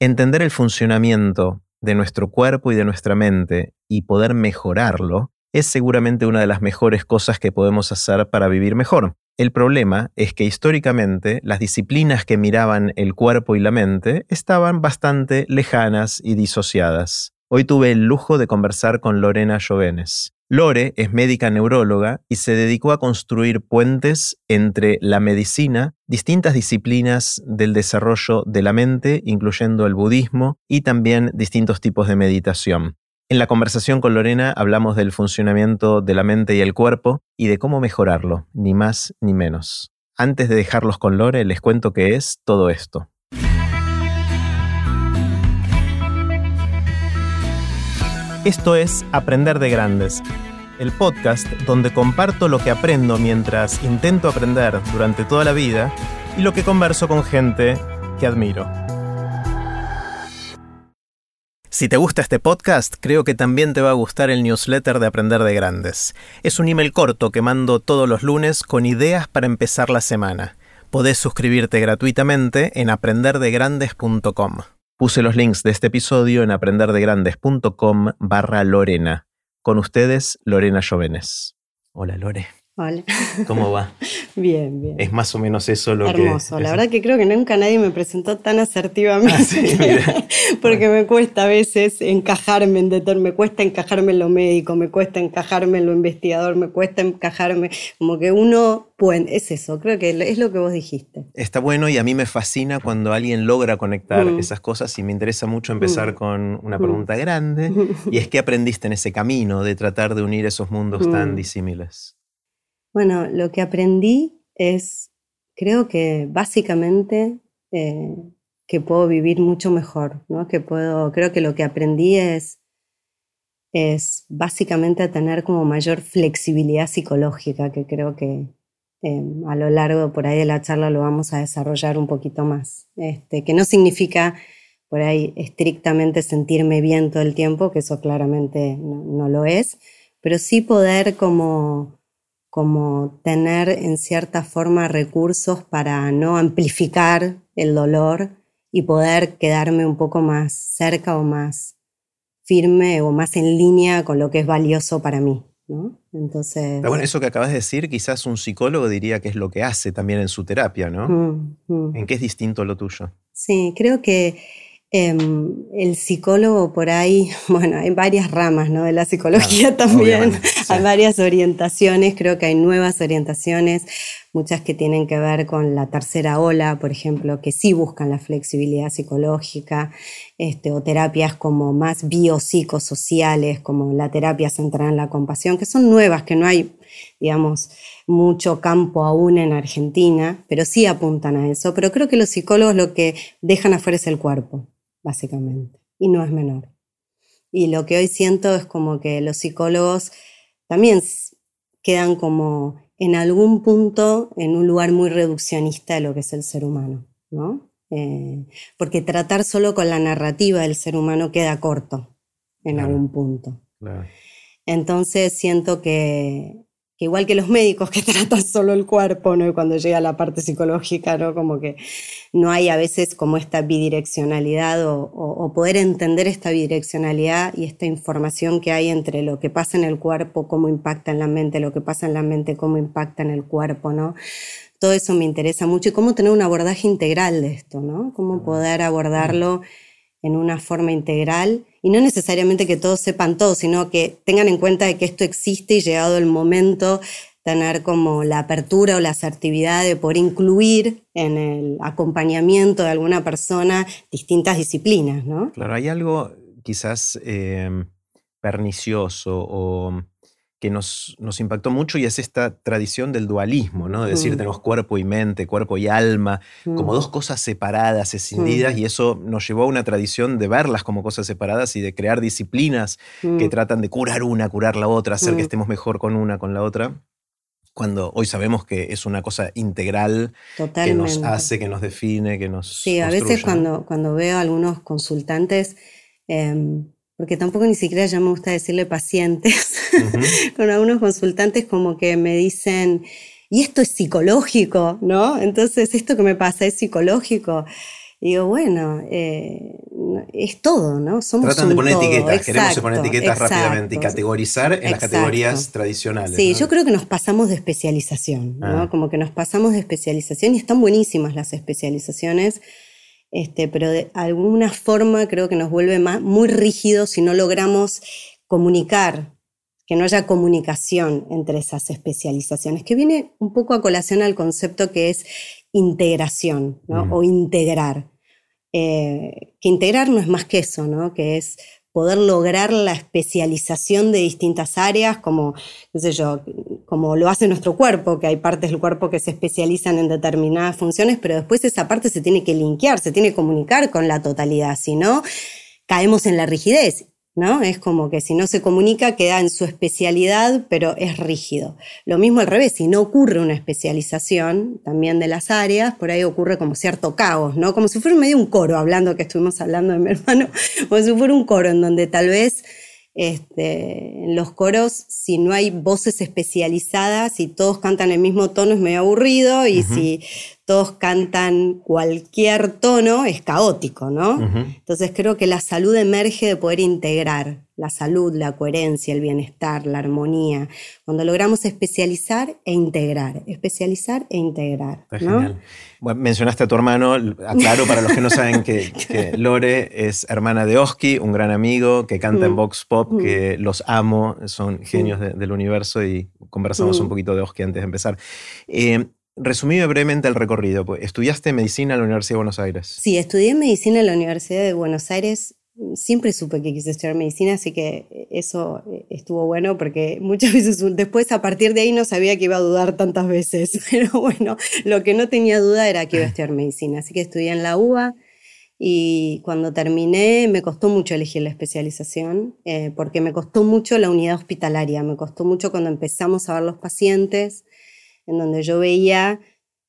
Entender el funcionamiento de nuestro cuerpo y de nuestra mente y poder mejorarlo es seguramente una de las mejores cosas que podemos hacer para vivir mejor. El problema es que históricamente las disciplinas que miraban el cuerpo y la mente estaban bastante lejanas y disociadas. Hoy tuve el lujo de conversar con Lorena Jovenes. Lore es médica neuróloga y se dedicó a construir puentes entre la medicina, distintas disciplinas del desarrollo de la mente, incluyendo el budismo, y también distintos tipos de meditación. En la conversación con Lorena hablamos del funcionamiento de la mente y el cuerpo y de cómo mejorarlo, ni más ni menos. Antes de dejarlos con Lore, les cuento qué es todo esto. Esto es Aprender de Grandes, el podcast donde comparto lo que aprendo mientras intento aprender durante toda la vida y lo que converso con gente que admiro. Si te gusta este podcast, creo que también te va a gustar el newsletter de Aprender de Grandes. Es un email corto que mando todos los lunes con ideas para empezar la semana. Podés suscribirte gratuitamente en aprenderdegrandes.com. Puse los links de este episodio en aprenderdegrandes.com barra Lorena. Con ustedes, Lorena Jovenes. Hola Lore. Hola. ¿Cómo va? bien, bien. Es más o menos eso lo que... Hermoso. La verdad que creo que nunca nadie me presentó tan asertivamente. Ah, sí, Porque me cuesta a veces encajarme en deter, me cuesta encajarme en lo médico, me cuesta encajarme en lo investigador, me cuesta encajarme, como que uno, pues, es eso, creo que es lo que vos dijiste. Está bueno y a mí me fascina cuando alguien logra conectar mm. esas cosas y me interesa mucho empezar mm. con una pregunta mm. grande y es qué aprendiste en ese camino de tratar de unir esos mundos tan disímiles. Bueno, lo que aprendí es, creo que básicamente eh, que puedo vivir mucho mejor, ¿no? Que puedo, creo que lo que aprendí es, es básicamente tener como mayor flexibilidad psicológica, que creo que eh, a lo largo por ahí de la charla lo vamos a desarrollar un poquito más. Este, que no significa por ahí estrictamente sentirme bien todo el tiempo, que eso claramente no lo es, pero sí poder como como tener en cierta forma recursos para no amplificar el dolor y poder quedarme un poco más cerca o más firme o más en línea con lo que es valioso para mí. ¿no? Entonces. bueno, eso que acabas de decir, quizás un psicólogo diría que es lo que hace también en su terapia, ¿no? Mm, mm. ¿En qué es distinto lo tuyo? Sí, creo que Em, el psicólogo por ahí, bueno, hay varias ramas ¿no? de la psicología también, hay varias orientaciones, creo que hay nuevas orientaciones, muchas que tienen que ver con la tercera ola, por ejemplo, que sí buscan la flexibilidad psicológica, este, o terapias como más biopsicosociales, como la terapia centrada en la compasión, que son nuevas, que no hay, digamos, mucho campo aún en Argentina, pero sí apuntan a eso. Pero creo que los psicólogos lo que dejan afuera es el cuerpo básicamente, y no es menor. Y lo que hoy siento es como que los psicólogos también quedan como en algún punto en un lugar muy reduccionista de lo que es el ser humano, ¿no? Eh, porque tratar solo con la narrativa del ser humano queda corto en algún punto. Entonces siento que que igual que los médicos que tratan solo el cuerpo, ¿no? cuando llega la parte psicológica, ¿no? Como que no hay a veces como esta bidireccionalidad o, poder entender esta bidireccionalidad y esta información que hay entre lo que pasa en el cuerpo, cómo impacta en la mente, lo que pasa en la mente, cómo impacta en el cuerpo, ¿no? Todo eso me interesa mucho y cómo tener un abordaje integral de esto, ¿no? Cómo poder abordarlo en una forma integral y no necesariamente que todos sepan todo, sino que tengan en cuenta de que esto existe y llegado el momento tener como la apertura o la asertividad de poder incluir en el acompañamiento de alguna persona distintas disciplinas, ¿no? Claro, hay algo quizás eh, pernicioso o que nos, nos, impactó mucho y es esta tradición del dualismo, ¿no? De decir, mm. tenemos cuerpo y mente, cuerpo y alma, como mm. dos cosas separadas, escindidas, mm. y eso nos llevó a una tradición de verlas como cosas separadas y de crear disciplinas que tratan de curar una, curar la otra, hacer que estemos mejor con una, con la otra. Cuando hoy sabemos que es una cosa integral que nos hace, que nos define, que nos. Sí, a veces cuando, cuando veo a algunos consultantes, em, porque tampoco ni siquiera ya me gusta decirle pacientes, con algunos consultantes como que me dicen, y esto es psicológico, ¿no? Entonces, esto que me pasa es psicológico. digo, bueno, eh, es todo, ¿no? Somos Tratan de poner etiquetas, queremos poner etiquetas rápidamente y categorizar en las categorías tradicionales. Sí, yo creo que nos pasamos de especialización, ¿no? Ah. Como que nos pasamos de especialización y están buenísimas las especializaciones. Este, pero de alguna forma creo que nos vuelve más, muy rígidos si no logramos comunicar, que no haya comunicación entre esas especializaciones, que viene un poco a colación al concepto que es integración o integrar. Eh, que integrar no es más que eso, ¿no? que es poder lograr la especialización de distintas áreas, como, sé yo, como lo hace nuestro cuerpo, que hay partes del cuerpo que se especializan en determinadas funciones, pero después esa parte se tiene que linkear, se tiene que comunicar con la totalidad, si no, caemos en la rigidez. ¿No? Es como que si no se comunica queda en su especialidad, pero es rígido. Lo mismo al revés, si no ocurre una especialización también de las áreas, por ahí ocurre como cierto caos, ¿no? Como si fuera medio un coro, hablando que estuvimos hablando de mi hermano, como si fuera un coro en donde tal vez este, en los coros, si no hay voces especializadas y todos cantan el mismo tono, es medio aburrido, y si todos cantan cualquier tono, es caótico, ¿no? Entonces creo que la salud emerge de poder integrar la salud, la coherencia, el bienestar, la armonía, cuando logramos especializar e integrar, especializar e integrar. genial. mencionaste a tu hermano, aclaro para los que no saben que, Lore es hermana de Oski, un gran amigo que canta en mm. Vox Pop, que mm. los amo, son genios del universo y conversamos un mm. poquito de Oski antes de empezar. Eh, Resumime brevemente el recorrido. Pues, ¿Estudiaste medicina en la Universidad de Buenos Aires? Sí, estudié medicina en la Universidad de Buenos Aires. Siempre supe que quise estudiar medicina, así que eso estuvo bueno porque muchas veces después a partir de ahí no sabía que iba a dudar tantas veces. Pero bueno, lo que no tenía duda era que iba a estudiar medicina. Así que estudié en la UBA y cuando terminé me costó mucho elegir la especialización eh, porque me costó mucho la unidad hospitalaria, me costó mucho cuando empezamos a ver los pacientes en donde yo veía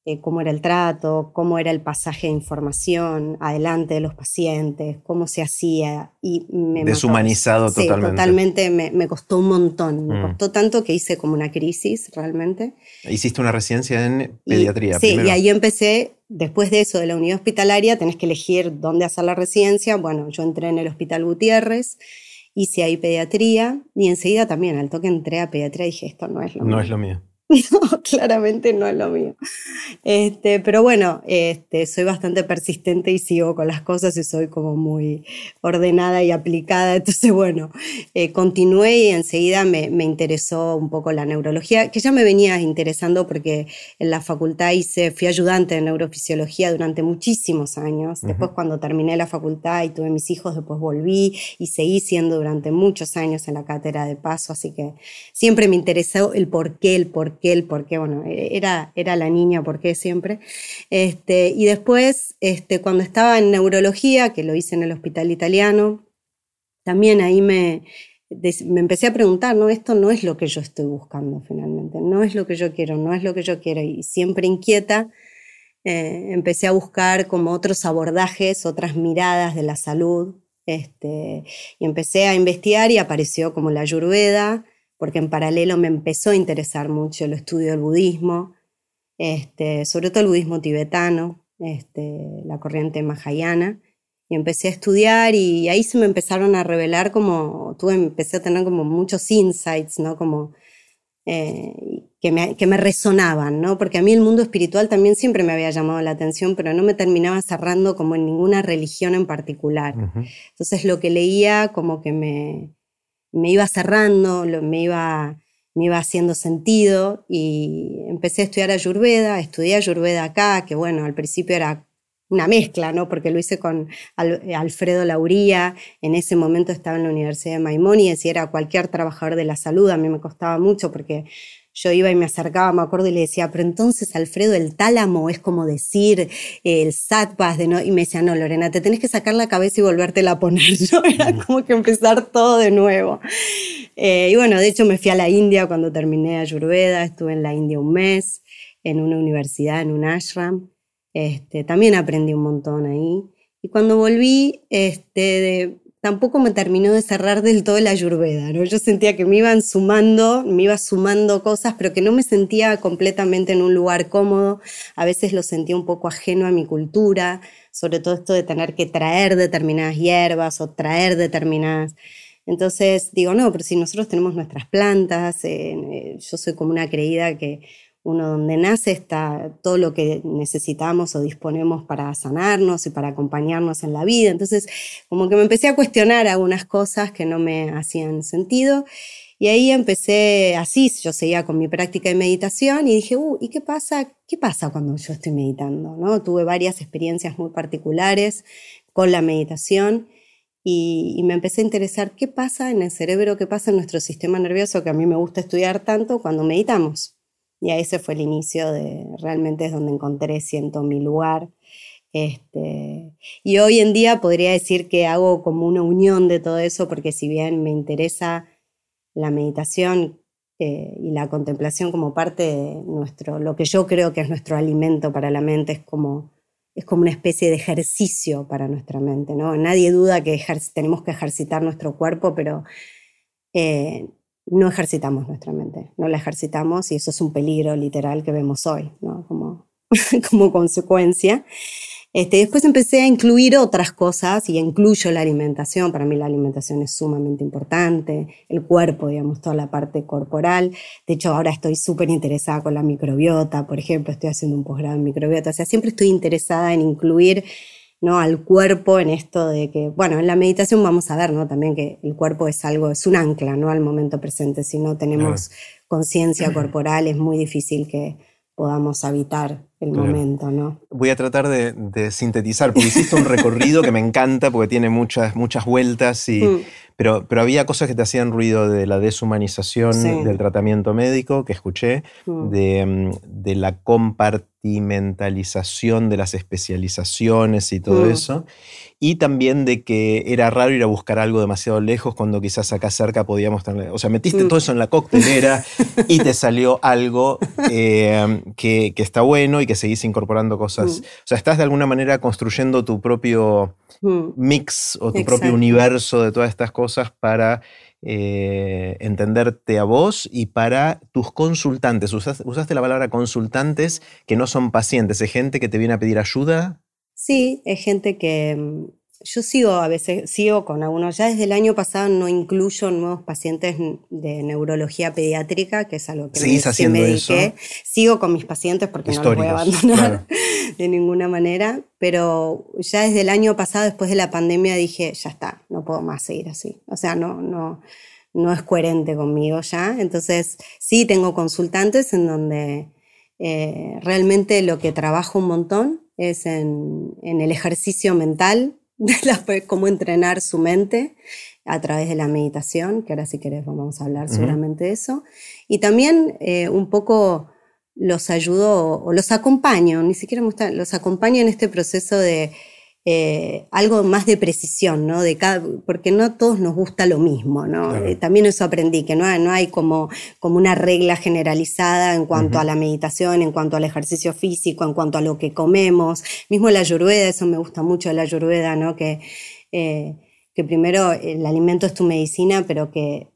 eh, cómo era el trato, cómo era el pasaje de información adelante de los pacientes, cómo se hacía. Y me Deshumanizado sí, totalmente. totalmente. Me, costó un montón. Me mm. costó tanto que hice como una crisis realmente. Hiciste una residencia en pediatría. sí, y ahí empecé. Después de eso, de la unidad hospitalaria, tenés que elegir dónde hacer la residencia. Bueno, yo entré en el Hospital Gutiérrez hice ahí pediatría y enseguida también al toque entré a pediatría y dije, esto no es lo mío. No es lo mío. No, claramente no es lo mío. Este, pero bueno, este, soy bastante persistente y sigo con las cosas y soy como muy ordenada y aplicada. Entonces, bueno, eh, continué y enseguida me, me, interesó un poco la neurología, que ya me venía interesando porque en la facultad hice, fui ayudante de neurofisiología durante muchísimos años. Después, cuando terminé la facultad y tuve mis hijos, después volví y seguí siendo durante muchos años en la cátedra de paso. Así que siempre me interesó el por qué, el por qué qué, por qué, bueno, era, era la niña, por qué siempre. Este, y después, este, cuando estaba en neurología, que lo hice en el hospital italiano, también ahí me, me empecé a preguntar, no, esto no es lo que yo estoy buscando finalmente, no es lo que yo quiero, no es lo que yo quiero, y siempre inquieta. Eh, empecé a buscar como otros abordajes, otras miradas de la salud, este, y empecé a investigar y apareció como la ayurveda, porque en paralelo me empezó a interesar mucho el estudio del budismo, este, sobre todo el budismo tibetano, este, la corriente mahayana, y empecé a estudiar y ahí se me empezaron a revelar como, tuve, empecé a tener como muchos insights, ¿no? Como eh, que, me, que, me, resonaban, ¿no? Porque a mí el mundo espiritual también siempre me había llamado la atención, pero no me terminaba cerrando como en ninguna religión en particular. Entonces lo que leía como que me, me iba cerrando, me iba, me iba haciendo sentido y empecé a estudiar Ayurveda, estudié Ayurveda acá, que bueno, al principio era una mezcla, ¿no? Porque lo hice con Alfredo Lauría, en ese momento estaba en la Universidad de Maimónides y era cualquier trabajador de la salud, a mí me costaba mucho porque yo iba y me acercaba, me acuerdo, y le decía, pero entonces, Alfredo, el tálamo es como decir el satpas, de no, y me decía, no, Lorena, te tenés que sacar la cabeza y volvértela a poner, ¿no? Era como que empezar todo de nuevo. Eh, y bueno, de hecho me fui a la India cuando terminé Ayurveda, estuve en la India un mes, en una universidad, en un ashram, este, también aprendí un montón ahí. Y cuando volví, este, tampoco me terminó de cerrar del todo la ayurveda, ¿no? Yo sentía que me iban sumando, me iba sumando cosas, pero que no me sentía completamente en un lugar cómodo. A veces lo sentía un poco ajeno a mi cultura, sobre todo esto de tener que traer determinadas hierbas o traer determinadas... Entonces digo, no, pero si nosotros tenemos nuestras plantas, eh, eh, yo soy como una creída que uno donde nace está todo lo que necesitamos o disponemos para sanarnos y para acompañarnos en la vida. Entonces, como que me empecé a cuestionar algunas cosas que no me hacían sentido. Y ahí empecé así, yo seguía con mi práctica de meditación y dije, uh, ¿y qué pasa? ¿Qué pasa cuando yo estoy meditando? ¿No? Tuve varias experiencias muy particulares con la meditación y, y, me empecé a interesar qué pasa en el cerebro, qué pasa en nuestro sistema nervioso, que a mí me gusta estudiar tanto cuando meditamos. Y ese fue el inicio de, realmente es donde encontré, siento, mi lugar. Este, y hoy en día podría decir que hago como una unión de todo eso, porque si bien me interesa la meditación eh, y la contemplación como parte de nuestro, lo que yo creo que es nuestro alimento para la mente, es como, es como una especie de ejercicio para nuestra mente, ¿no? Nadie duda que tenemos que ejercitar nuestro cuerpo, pero eh, no ejercitamos nuestra mente, no la ejercitamos y eso es un peligro literal que vemos hoy, ¿no? como, como consecuencia. Este, después empecé a incluir otras cosas y incluyo la alimentación. Para mí la alimentación es sumamente importante, el cuerpo, digamos, toda la parte corporal. De hecho, ahora estoy súper interesada con la microbiota, por ejemplo, estoy haciendo un posgrado en microbiota. O sea, siempre estoy interesada en incluir ¿no? al cuerpo en esto de que, bueno, en la meditación vamos a ver ¿no? también que el cuerpo es algo, es un ancla ¿no? al momento presente. Si no tenemos conciencia corporal es muy difícil que podamos habitar el momento, ¿no? Voy a tratar de, sintetizar, porque hiciste un recorrido que me encanta, porque tiene muchas, muchas vueltas, y, mm. pero, pero había cosas que te hacían ruido de la deshumanización del tratamiento médico, que escuché, mm. de, mm, de, la compartimentalización de las especializaciones y todo eso, y también de que era raro ir a buscar algo demasiado lejos cuando quizás acá cerca podíamos tener... O sea, metiste todo eso en la coctelera y te salió algo eh, que, que está bueno y que seguís incorporando cosas. Mm. O sea, estás de alguna manera construyendo tu propio mm. mix o tu propio universo de todas estas cosas para eh, entenderte a vos y para tus consultantes. usaste la palabra consultantes que no son pacientes, es gente que te viene a pedir ayuda. Sí, es gente que mm, yo sigo a veces, sigo con algunos, ya desde el año pasado no incluyo nuevos pacientes de neurología pediátrica, que es algo que me, me dediqué. Sigo con mis pacientes porque no los voy a abandonar de ninguna manera, pero ya desde el año pasado, después de la pandemia, dije, ya está, no puedo más seguir así. O sea, no, no, no es coherente conmigo ya. Entonces, sí tengo consultantes en donde eh, realmente lo que trabajo un montón es en, en el ejercicio mental, de cómo entrenar su mente a través de la meditación, que ahora si querés vamos a hablar seguramente de eso. Y también eh, un poco los ayudo o los acompaño, ni siquiera me los acompaño en este proceso de eh, algo más de precisión, ¿no? De cada, porque no a todos nos gusta lo mismo, ¿no? Eh, también eso aprendí, que no hay, no hay como, como una regla generalizada en cuanto a la meditación, en cuanto al ejercicio físico, en cuanto a lo que comemos. Mismo la ayurveda, eso me gusta mucho de la ayurveda, ¿no? Que, eh, que primero el alimento es tu medicina, pero que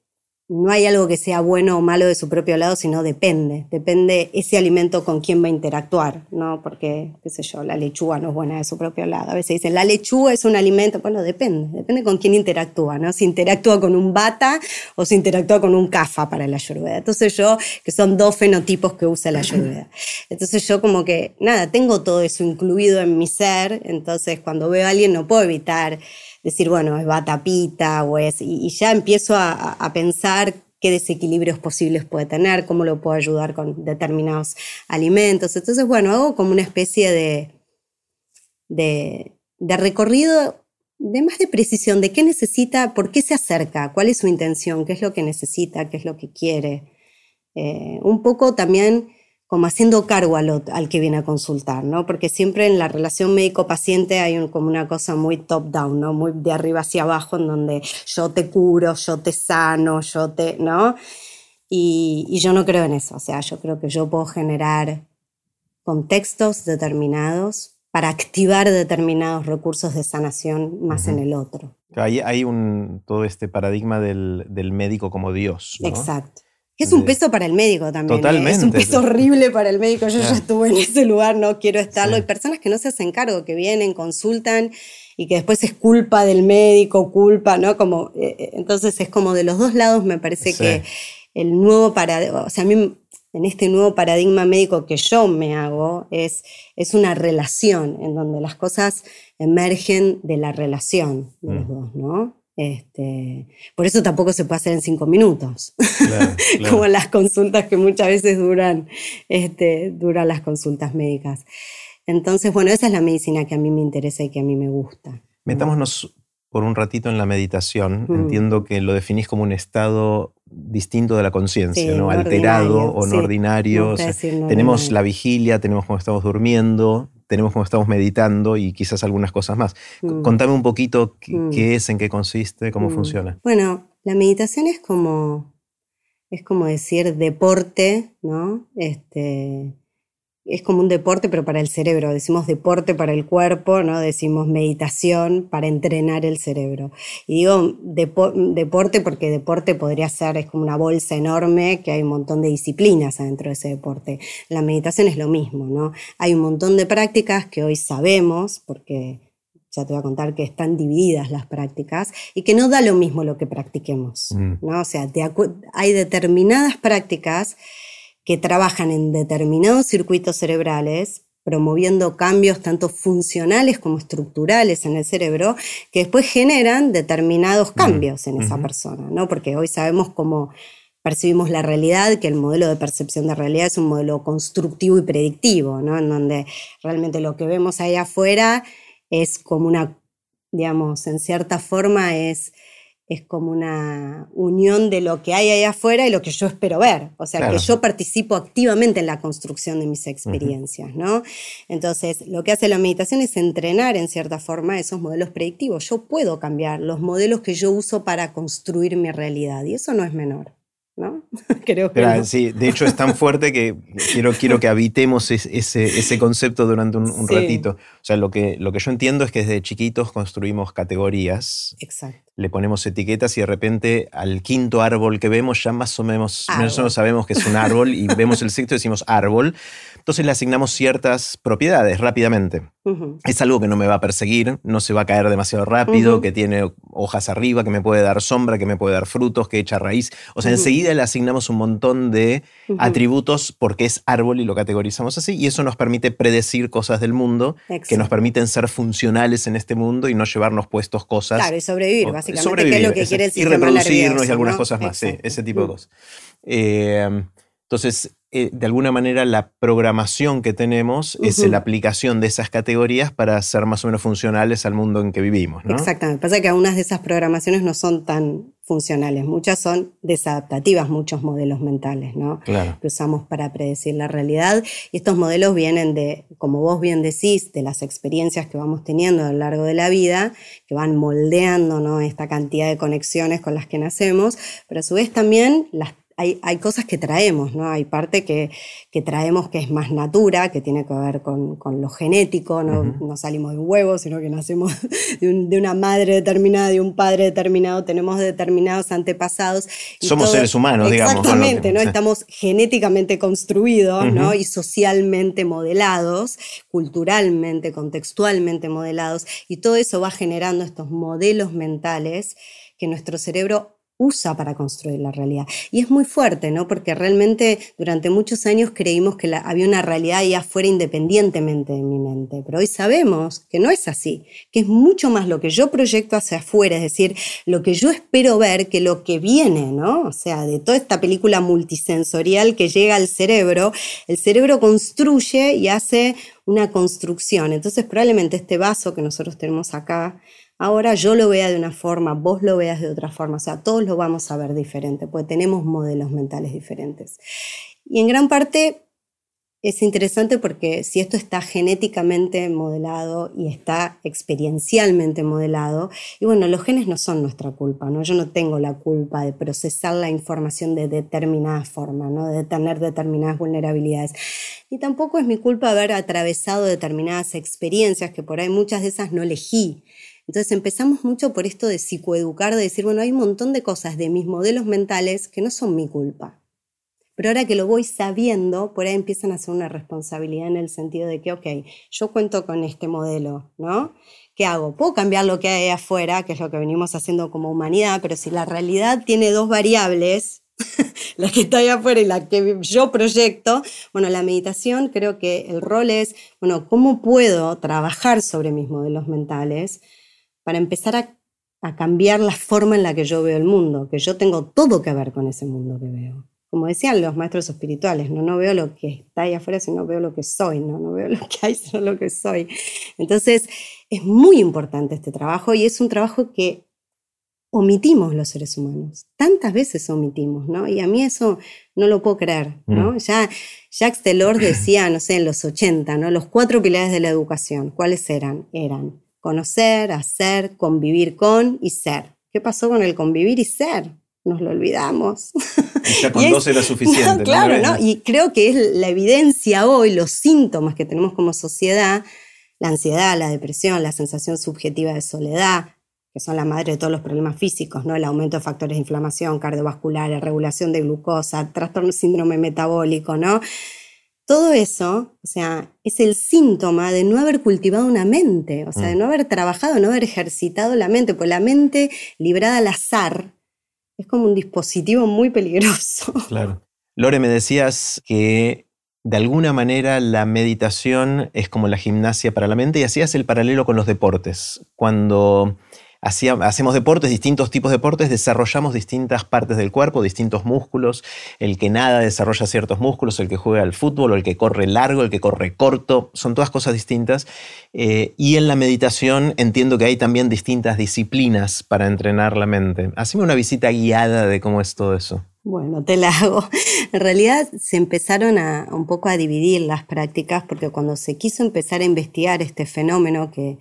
no hay algo que sea bueno o malo de su propio lado, sino depende. Depende ese alimento con quién va a interactuar, ¿no? Porque, qué sé yo, la lechuga no es buena de su propio lado. A veces dicen, la lechuga es un alimento. Bueno, depende. Depende con quién interactúa, ¿no? Si interactúa con un bata o si interactúa con un kafa para la ayurveda. Entonces yo, que son dos fenotipos que usa la ayurveda. Entonces yo como que, nada, tengo todo eso incluido en mi ser. Entonces cuando veo a alguien no puedo evitar decir, bueno, es batapita o es, y, ya empiezo a, pensar qué desequilibrios posibles puede tener, cómo lo puedo ayudar con determinados alimentos. Entonces, bueno, hago como una especie de, de, recorrido de más de precisión, de qué necesita, por qué se acerca, cuál es su intención, qué es lo que necesita, qué es lo que quiere. Eh, un poco también como haciendo cargo al, al, que viene a consultar, ¿no? Porque siempre en la relación médico-paciente hay como una cosa muy top-down, ¿no? Muy de arriba hacia abajo, en donde yo te curo, yo te sano, yo te, ¿no? Y, y yo no creo en eso, o sea, yo creo que yo puedo generar contextos determinados para activar determinados recursos de sanación más en el otro. Hay, hay un, todo este paradigma del, médico como Dios. Exacto. Es un peso para el médico también. Totalmente. ¿eh? Es un peso horrible para el médico. Yo ya estuve en ese lugar, no quiero estarlo. Hay personas que no se hacen cargo, que vienen, consultan y que después es culpa del médico, culpa, ¿no? Como, eh, eh, entonces es como de los dos lados, me parece que el nuevo paradigma, o sea, a mí en este nuevo paradigma médico que yo me hago es, es una relación en donde las cosas emergen de la relación de los mm. dos, ¿no? Este, por eso tampoco se puede hacer en cinco minutos, como las consultas que muchas veces duran, este, duran las consultas médicas. Entonces, bueno, esa es la medicina que a mí me interesa y que a mí me gusta. Metámonos por un ratito en la meditación. Mm. Entiendo que lo definís como un estado distinto de la conciencia, ¿no? Alterado o no ordinario. tenemos la vigilia, tenemos cómo estamos durmiendo, tenemos cómo estamos meditando y quizás algunas cosas más. Mm. Contame un poquito mm. qué, es, en qué consiste, cómo funciona. Bueno, la meditación es como, es como decir deporte, ¿no? Este, es como un deporte, pero para el cerebro. Decimos deporte para el cuerpo, ¿no? Decimos meditación para entrenar el cerebro. Y digo deporte porque deporte podría ser, es como una bolsa enorme que hay un montón de disciplinas adentro de ese deporte. La meditación es lo mismo, ¿no? Hay un montón de prácticas que hoy sabemos, porque ya te voy a contar que están divididas las prácticas y que no da lo mismo lo que practiquemos, mm. ¿no? O sea, hay determinadas prácticas que trabajan en determinados circuitos cerebrales, promoviendo cambios tanto funcionales como estructurales en el cerebro, que después generan determinados cambios en esa persona, ¿no? Porque hoy sabemos cómo percibimos la realidad, que el modelo de percepción de realidad es un modelo constructivo y predictivo, ¿no? En donde realmente lo que vemos ahí afuera es como una, digamos, en cierta forma es es como una unión de lo que hay ahí afuera y lo que yo espero ver. O sea, que yo participo activamente en la construcción de mis experiencias, ¿no? Entonces, lo que hace la meditación es entrenar en cierta forma esos modelos predictivos. Yo puedo cambiar los modelos que yo uso para construir mi realidad y eso no es menor. ¿No? Creo que. Sí, de hecho es tan fuerte que quiero, quiero que habitemos ese, ese concepto durante un, ratito. O sea, lo que, lo que yo entiendo es que desde chiquitos construimos categorías. Exacto. Le ponemos etiquetas y de repente al quinto árbol que vemos ya más o menos, menos sabemos que es un árbol y vemos el sexto y decimos árbol. Entonces le asignamos ciertas propiedades rápidamente. Es algo que no me va a perseguir, no se va a caer demasiado rápido, que tiene hojas arriba, que me puede dar sombra, que me puede dar frutos, que echa raíz. O sea, enseguida le asignamos un montón de atributos porque es árbol y lo categorizamos así. Y eso nos permite predecir cosas del mundo, que nos permiten ser funcionales en este mundo y no llevarnos puestos cosas. Claro, y sobrevivir, básicamente, sobrevivir, es lo que quiere el Y reproducirnos y algunas cosas más, sí, ese tipo de cosas. Eh, entonces, eh, de alguna manera la programación que tenemos es la aplicación de esas categorías para ser más o menos funcionales al mundo en que vivimos. ¿no? Exactamente. Pasa que algunas de esas programaciones no son tan funcionales, muchas son desadaptativas, muchos modelos mentales ¿no? que usamos para predecir la realidad. Y estos modelos vienen de, como vos bien decís, de las experiencias que vamos teniendo a lo largo de la vida, que van moldeando ¿no? esta cantidad de conexiones con las que nacemos, pero a su vez también las hay, cosas que traemos, ¿no? Hay parte que, traemos que es más natura, que tiene que ver con, lo genético, no, salimos de un huevo, sino que nacemos de, una madre determinada, de un padre determinado, tenemos determinados antepasados. Somos seres humanos, digamos. Exactamente, ¿no? Estamos genéticamente construidos, ¿no? Y socialmente modelados, culturalmente, contextualmente modelados, y todo eso va generando estos modelos mentales que nuestro cerebro usa para construir la realidad. Y es muy fuerte, ¿no? Porque realmente durante muchos años creímos que había una realidad ahí afuera independientemente de mi mente, pero hoy sabemos que no es así, que es mucho más lo que yo proyecto hacia afuera, es decir, lo que yo espero ver que lo que viene, ¿no? O sea, de toda esta película multisensorial que llega al cerebro, el cerebro construye y hace una construcción. Entonces probablemente este vaso que nosotros tenemos acá, Ahora yo lo vea de una forma, vos lo veas de otra forma, o sea, todos lo vamos a ver diferente, porque tenemos modelos mentales diferentes. Y en gran parte es interesante porque si esto está genéticamente modelado y está experiencialmente modelado, y bueno, los genes no son nuestra culpa, ¿no? Yo no tengo la culpa de procesar la información de determinada forma, ¿no? De tener determinadas vulnerabilidades. Y tampoco es mi culpa haber atravesado determinadas experiencias que por ahí muchas de esas no elegí. Entonces empezamos mucho por esto de psicoeducar, de decir, bueno, hay un montón de cosas de mis modelos mentales que no son mi culpa pero ahora que lo voy sabiendo, por ahí empiezan a ser una responsabilidad en el sentido de que, ok, yo cuento con este modelo, ¿no? ¿Qué hago? Puedo cambiar lo que hay afuera, que es lo que venimos haciendo como humanidad, pero si la realidad tiene dos variables, la que está ahí afuera y la que yo proyecto, bueno, la meditación creo que el rol es, bueno, ¿cómo puedo trabajar sobre mis modelos mentales para empezar a, a cambiar la forma en la que yo veo el mundo? Que yo tengo todo que ver con ese mundo que veo como decían los maestros espirituales, ¿no? no veo lo que está ahí afuera, sino veo lo que soy, ¿no? no veo lo que hay, sino lo que soy. Entonces, es muy importante este trabajo y es un trabajo que omitimos los seres humanos. Tantas veces omitimos, ¿no? Y a mí eso no lo puedo creer, ¿no? Mm. Ya Jacques Delors decía, no sé, en los 80, ¿no? Los cuatro pilares de la educación, ¿cuáles eran? Eran conocer, hacer, convivir con y ser. ¿Qué pasó con el convivir y ser? nos lo olvidamos. Ya con dos era suficiente. claro, ¿no? Y creo que es la evidencia hoy, los síntomas que tenemos como sociedad, la ansiedad, la depresión, la sensación subjetiva de soledad, que son la madre de todos los problemas físicos, ¿no? El aumento de factores de inflamación cardiovascular, la regulación de glucosa, trastorno síndrome metabólico, ¿no? Todo eso, o sea, es el síntoma de no haber cultivado una mente, o sea, de mm. no haber trabajado, no haber ejercitado la mente, pues la mente librada al azar, es como un dispositivo muy peligroso. Claro. Lore, me decías que de alguna manera la meditación es como la gimnasia para la mente y hacías el paralelo con los deportes. Cuando hacemos deportes, distintos tipos de deportes, desarrollamos distintas partes del cuerpo, distintos músculos. El que nada desarrolla ciertos músculos, el que juega al fútbol, el que corre largo, el que corre corto, son todas cosas distintas. Eh, y en la meditación entiendo que hay también distintas disciplinas para entrenar la mente. Haceme una visita guiada de cómo es todo eso. Bueno, te la hago. En realidad se empezaron a un poco a dividir las prácticas porque cuando se quiso empezar a investigar este fenómeno que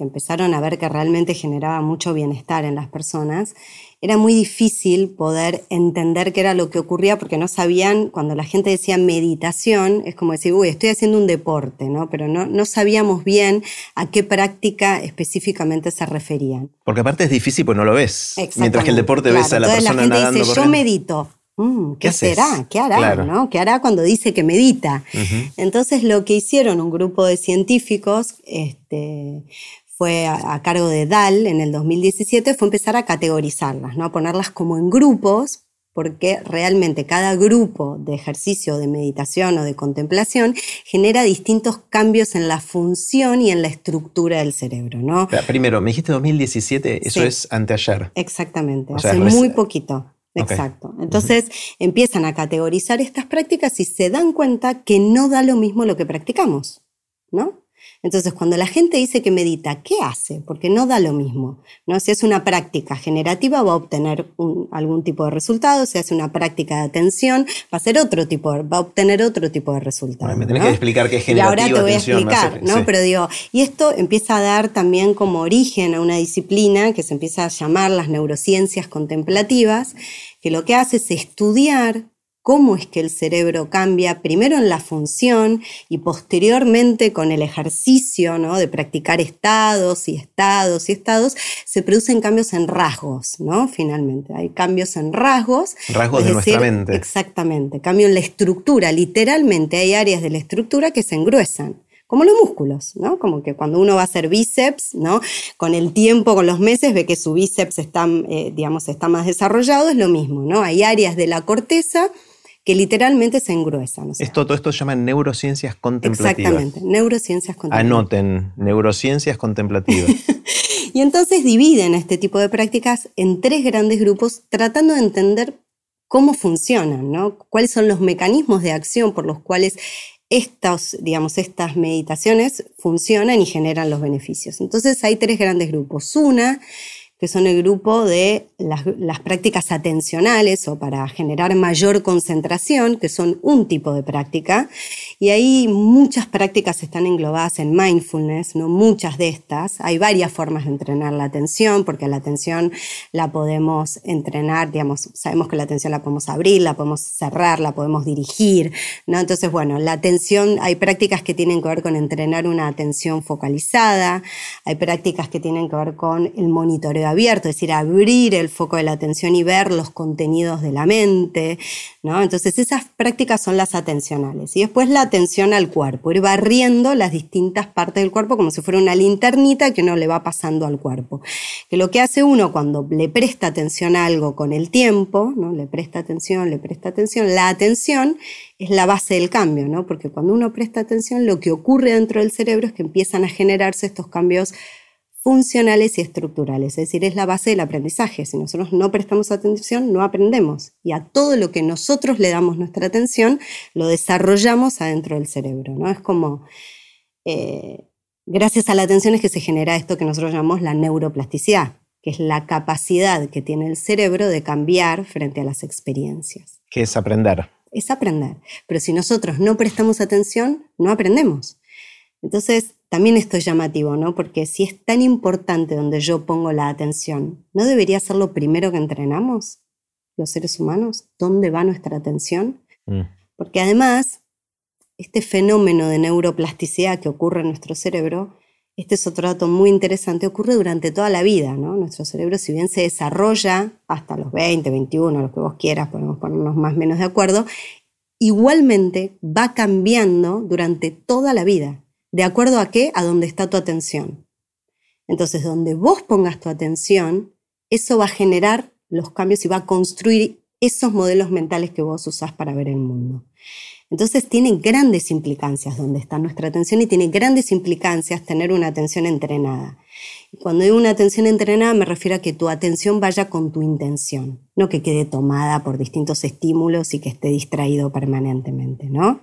que empezaron a ver que realmente generaba mucho bienestar en las personas, era muy difícil poder entender qué era lo que ocurría porque no sabían, cuando la gente decía meditación, es como decir, uy, estoy haciendo un deporte, ¿no? Pero no, no sabíamos bien a qué práctica específicamente se referían. Porque aparte es difícil porque no lo ves. Mientras que el deporte ves a la persona la gente nadando dice, yo medito. Mm, ¿Qué, será? ¿Qué hará? ¿no? ¿Qué hará cuando dice que medita? Entonces lo que hicieron un grupo de científicos este, fue a, cargo de DAL en el 2017 fue empezar a categorizarlas, ¿no? a ponerlas como en grupos, porque realmente cada grupo de ejercicio de meditación o de contemplación genera distintos cambios en la función y en la estructura del cerebro. ¿no? Primero, me dijiste 2017, eso es anteayer. Exactamente, hace muy poquito. Exacto. Entonces empiezan a categorizar estas prácticas y se dan cuenta que no da lo mismo lo que practicamos, ¿no? Entonces, cuando la gente dice que medita, ¿qué hace? Porque no da lo mismo. ¿no? Si es una práctica generativa, va a obtener algún tipo de resultado. Si hace una práctica de atención, va a ser otro tipo, va a obtener otro tipo de resultado. me tenés que explicar qué es generativa. Y ahora te voy a explicar, ¿no? Pero digo, y esto empieza a dar también como origen a una disciplina que se empieza a llamar las neurociencias contemplativas, que lo que hace es estudiar cómo es que el cerebro cambia primero en la función y posteriormente con el ejercicio ¿no? de practicar estados y estados y estados, se producen cambios en rasgos, ¿no? Finalmente, hay cambios en rasgos. Rasgos de nuestra mente. Exactamente, cambio en la estructura, literalmente hay áreas de la estructura que se engruesan como los músculos, ¿no? Como que cuando uno va a hacer bíceps, ¿no? Con el tiempo, con los meses, ve que su bíceps está, eh, digamos, está más desarrollado, es lo mismo, ¿no? Hay áreas de la corteza que literalmente se engruesan. esto, todo esto se llama neurociencias contemplativas. Exactamente, neurociencias contemplativas. Anoten, neurociencias contemplativas. y entonces dividen este tipo de prácticas en tres grandes grupos tratando de entender cómo funcionan, ¿no? cuáles son los mecanismos de acción por los cuales estas, digamos, estas meditaciones funcionan y generan los beneficios. Entonces hay tres grandes grupos. Una que son el grupo de las, prácticas atencionales o para generar mayor concentración, que son un tipo de práctica. Y ahí muchas prácticas están englobadas en mindfulness, ¿no? muchas de estas. Hay varias formas de entrenar la atención, porque la atención la podemos entrenar, digamos, sabemos que la atención la podemos abrir, la podemos cerrar, la podemos dirigir. ¿no? Entonces, bueno, la atención, hay prácticas que tienen que ver con entrenar una atención focalizada, hay prácticas que tienen que ver con el monitoreo abierto, es decir, abrir el foco de la atención y ver los contenidos de la mente, ¿no? Entonces esas prácticas son las atencionales. Y después la atención al cuerpo, ir barriendo las distintas partes del cuerpo como si fuera una linternita que uno le va pasando al cuerpo. Que lo que hace uno cuando le presta atención a algo con el tiempo, ¿no? Le presta atención, le presta atención, la atención es la base del cambio, ¿no? Porque cuando uno presta atención, lo que ocurre dentro del cerebro es que empiezan a generarse estos cambios funcionales y estructurales, es decir, es la base del aprendizaje. Si nosotros no prestamos atención, no aprendemos. Y a todo lo que nosotros le damos nuestra atención, lo desarrollamos adentro del cerebro. ¿no? Es como, eh, gracias a la atención es que se genera esto que nosotros llamamos la neuroplasticidad, que es la capacidad que tiene el cerebro de cambiar frente a las experiencias. ¿Qué es aprender? Es aprender. Pero si nosotros no prestamos atención, no aprendemos. Entonces, también esto es llamativo, ¿no? Porque si es tan importante donde yo pongo la atención, ¿no debería ser lo primero que entrenamos los seres humanos? ¿Dónde va nuestra atención? Mm. Porque además, este fenómeno de neuroplasticidad que ocurre en nuestro cerebro, este es otro dato muy interesante, ocurre durante toda la vida, ¿no? Nuestro cerebro, si bien se desarrolla hasta los 20, 21, lo que vos quieras, podemos ponernos más o menos de acuerdo, igualmente va cambiando durante toda la vida. ¿De acuerdo a qué? A dónde está tu atención. Entonces, donde vos pongas tu atención, eso va a generar los cambios y va a construir esos modelos mentales que vos usás para ver el mundo. Entonces tiene grandes implicancias donde está nuestra atención y tiene grandes implicancias tener una atención entrenada. Cuando digo una atención entrenada me refiero a que tu atención vaya con tu intención, no que quede tomada por distintos estímulos y que esté distraído permanentemente, ¿no?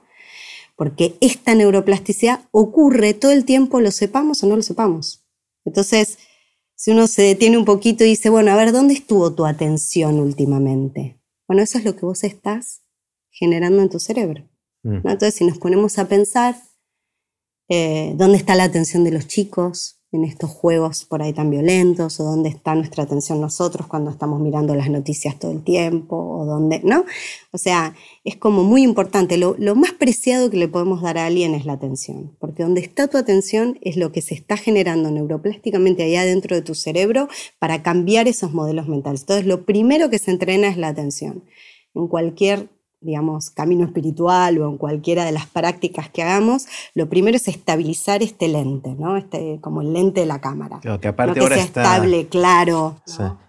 Porque esta neuroplasticidad ocurre todo el tiempo, lo sepamos o no lo sepamos. Entonces, si uno se detiene un poquito y dice, bueno, a ver, ¿dónde estuvo tu atención últimamente? Bueno, eso es lo que vos estás generando en tu cerebro. Mm. Entonces, si nos ponemos a pensar, eh, ¿dónde está la atención de los chicos? En estos juegos por ahí tan violentos o dónde está nuestra atención nosotros cuando estamos mirando las noticias todo el tiempo o dónde, ¿no? O sea, es como muy importante, lo, lo, más preciado que le podemos dar a alguien es la atención, porque donde está tu atención es lo que se está generando neuroplásticamente allá dentro de tu cerebro para cambiar esos modelos mentales. Entonces, lo primero que se entrena es la atención. En cualquier digamos, camino espiritual o en cualquiera de las prácticas que hagamos, lo primero es estabilizar este lente, ¿no? Este, como el lente de la cámara. Claro, que aparte ahora está, estable, claro.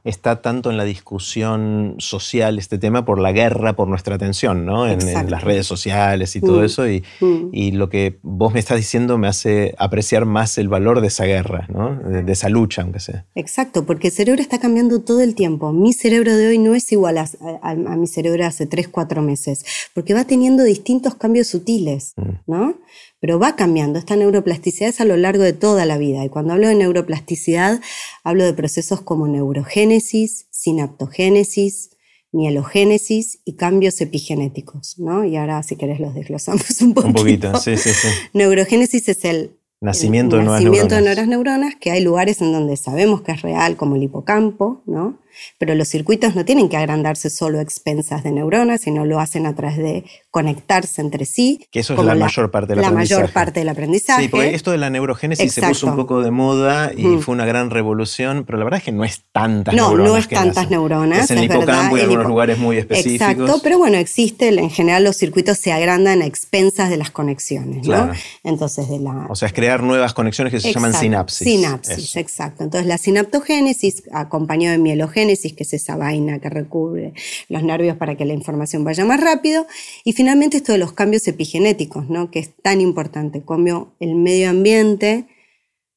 Está tanto en la discusión social este tema por la guerra, por nuestra atención, ¿no? En, las redes sociales y todo mm. eso. Y, mm. y, lo que vos me estás diciendo me hace apreciar más el valor de esa guerra, ¿no? De, esa lucha, aunque sea. Exacto, porque el cerebro está cambiando todo el tiempo. Mi cerebro de hoy no es igual a, a, a mi cerebro de hace 3, 4 meses porque va teniendo distintos cambios sutiles, mm. ¿no? Pero va cambiando. Esta neuroplasticidad es a lo largo de toda la vida. Y cuando hablo de neuroplasticidad, hablo de procesos como neurogénesis, sinaptogénesis, mielogénesis y cambios epigenéticos, ¿no? Y ahora, si querés, los desglosamos un poquito. Un poquito, sí, sí, sí. Neurogénesis es el Nacimiento, de, nuevas nacimiento de nuevas neuronas, que hay lugares en donde sabemos que es real, como el hipocampo, ¿no? Pero los circuitos no tienen que agrandarse solo a expensas de neuronas, sino lo hacen a través de conectarse entre sí. Que eso es la, mayor parte del la aprendizaje. La mayor parte del aprendizaje. Sí, porque esto de la neurogénesis se puso un poco de moda y fue una gran revolución, pero la verdad es que no es tantas no, neuronas. No, no es tantas neuronas. Es en el hipocampo y en algunos lugares muy específicos. Exacto, pero bueno, existe, en general los circuitos se agrandan a expensas de las conexiones, ¿no? Entonces, de la... O sea, es crear nuevas conexiones que se llaman sinapsis. Sinapsis, exacto. Entonces, la sinaptogénesis, acompañado de mielogénesis, que es esa vaina que recubre los nervios para que la información vaya más rápido. Y finalmente esto de los cambios epigenéticos, ¿no? que es tan importante, como el medio ambiente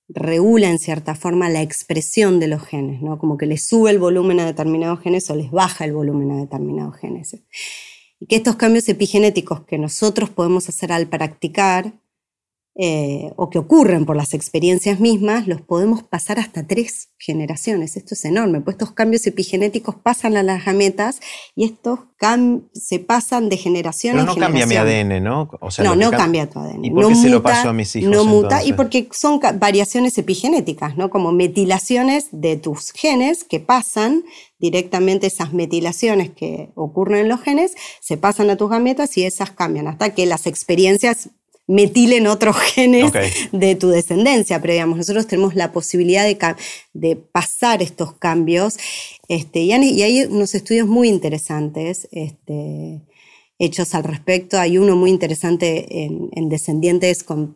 regula en cierta forma la expresión de los genes, ¿no? como que les sube el volumen a determinados genes o les baja el volumen a determinados genes. Y que estos cambios epigenéticos que nosotros podemos hacer al practicar eh, o que ocurren por las experiencias mismas, los podemos pasar hasta tres generaciones. Esto es enorme, pues estos cambios epigenéticos pasan a las gametas y estos se pasan de generación Pero no cambia mi ADN, ¿no? no, no cambia tu ADN. ¿Y por qué se lo paso a mis hijos? No muta, y porque son variaciones epigenéticas, ¿no? Como metilaciones de tus genes que pasan directamente esas metilaciones que ocurren en los genes, se pasan a tus gametas y esas cambian hasta que las experiencias metilen otros genes de tu descendencia, pero digamos, nosotros tenemos la posibilidad de, de pasar estos cambios, este, y, hay unos estudios muy interesantes este, hechos al respecto. Hay uno muy interesante en, descendientes, con,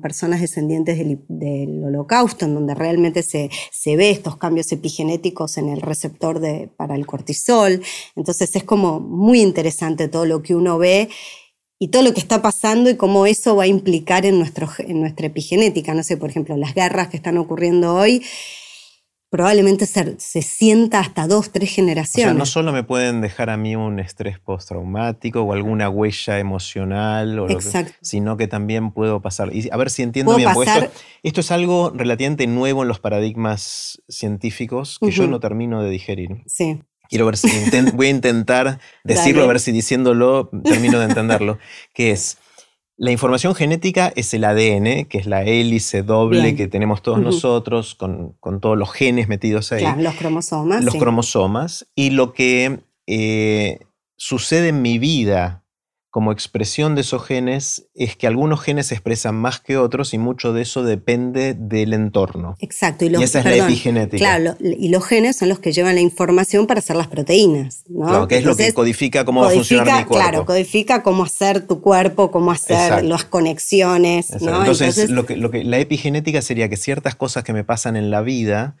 personas descendientes del, holocausto, en donde realmente se, se, ve estos cambios epigenéticos en el receptor de, para el cortisol. Entonces es como muy interesante todo lo que uno ve y todo lo que está pasando y cómo eso va a implicar en, nuestro, en nuestra epigenética. No sé, por ejemplo, las guerras que están ocurriendo hoy, probablemente se, se sienta hasta dos, tres generaciones. O sea, no solo me pueden dejar a mí un estrés postraumático o alguna huella emocional, o sino que también puedo pasar. Y a ver si entiendo bien, esto, esto, es algo relativamente nuevo en los paradigmas científicos que yo no termino de digerir. Sí. Quiero ver si voy a intentar decirlo, a ver si diciéndolo termino de entenderlo, que es la información genética es el ADN, que es la hélice doble que tenemos todos nosotros, con, todos los genes metidos ahí. Claro, los cromosomas. Los cromosomas. Y lo que eh, sucede en mi vida como expresión de esos genes es que algunos genes se expresan más que otros y mucho de eso depende del entorno. Exacto. Y, esa es la epigenética. Claro, y los genes son los que llevan la información para hacer las proteínas. ¿no? Claro, que es lo que codifica cómo va a funcionar mi cuerpo. Claro, codifica cómo hacer tu cuerpo, cómo hacer las conexiones. Entonces, lo que, lo que, la epigenética sería que ciertas cosas que me pasan en la vida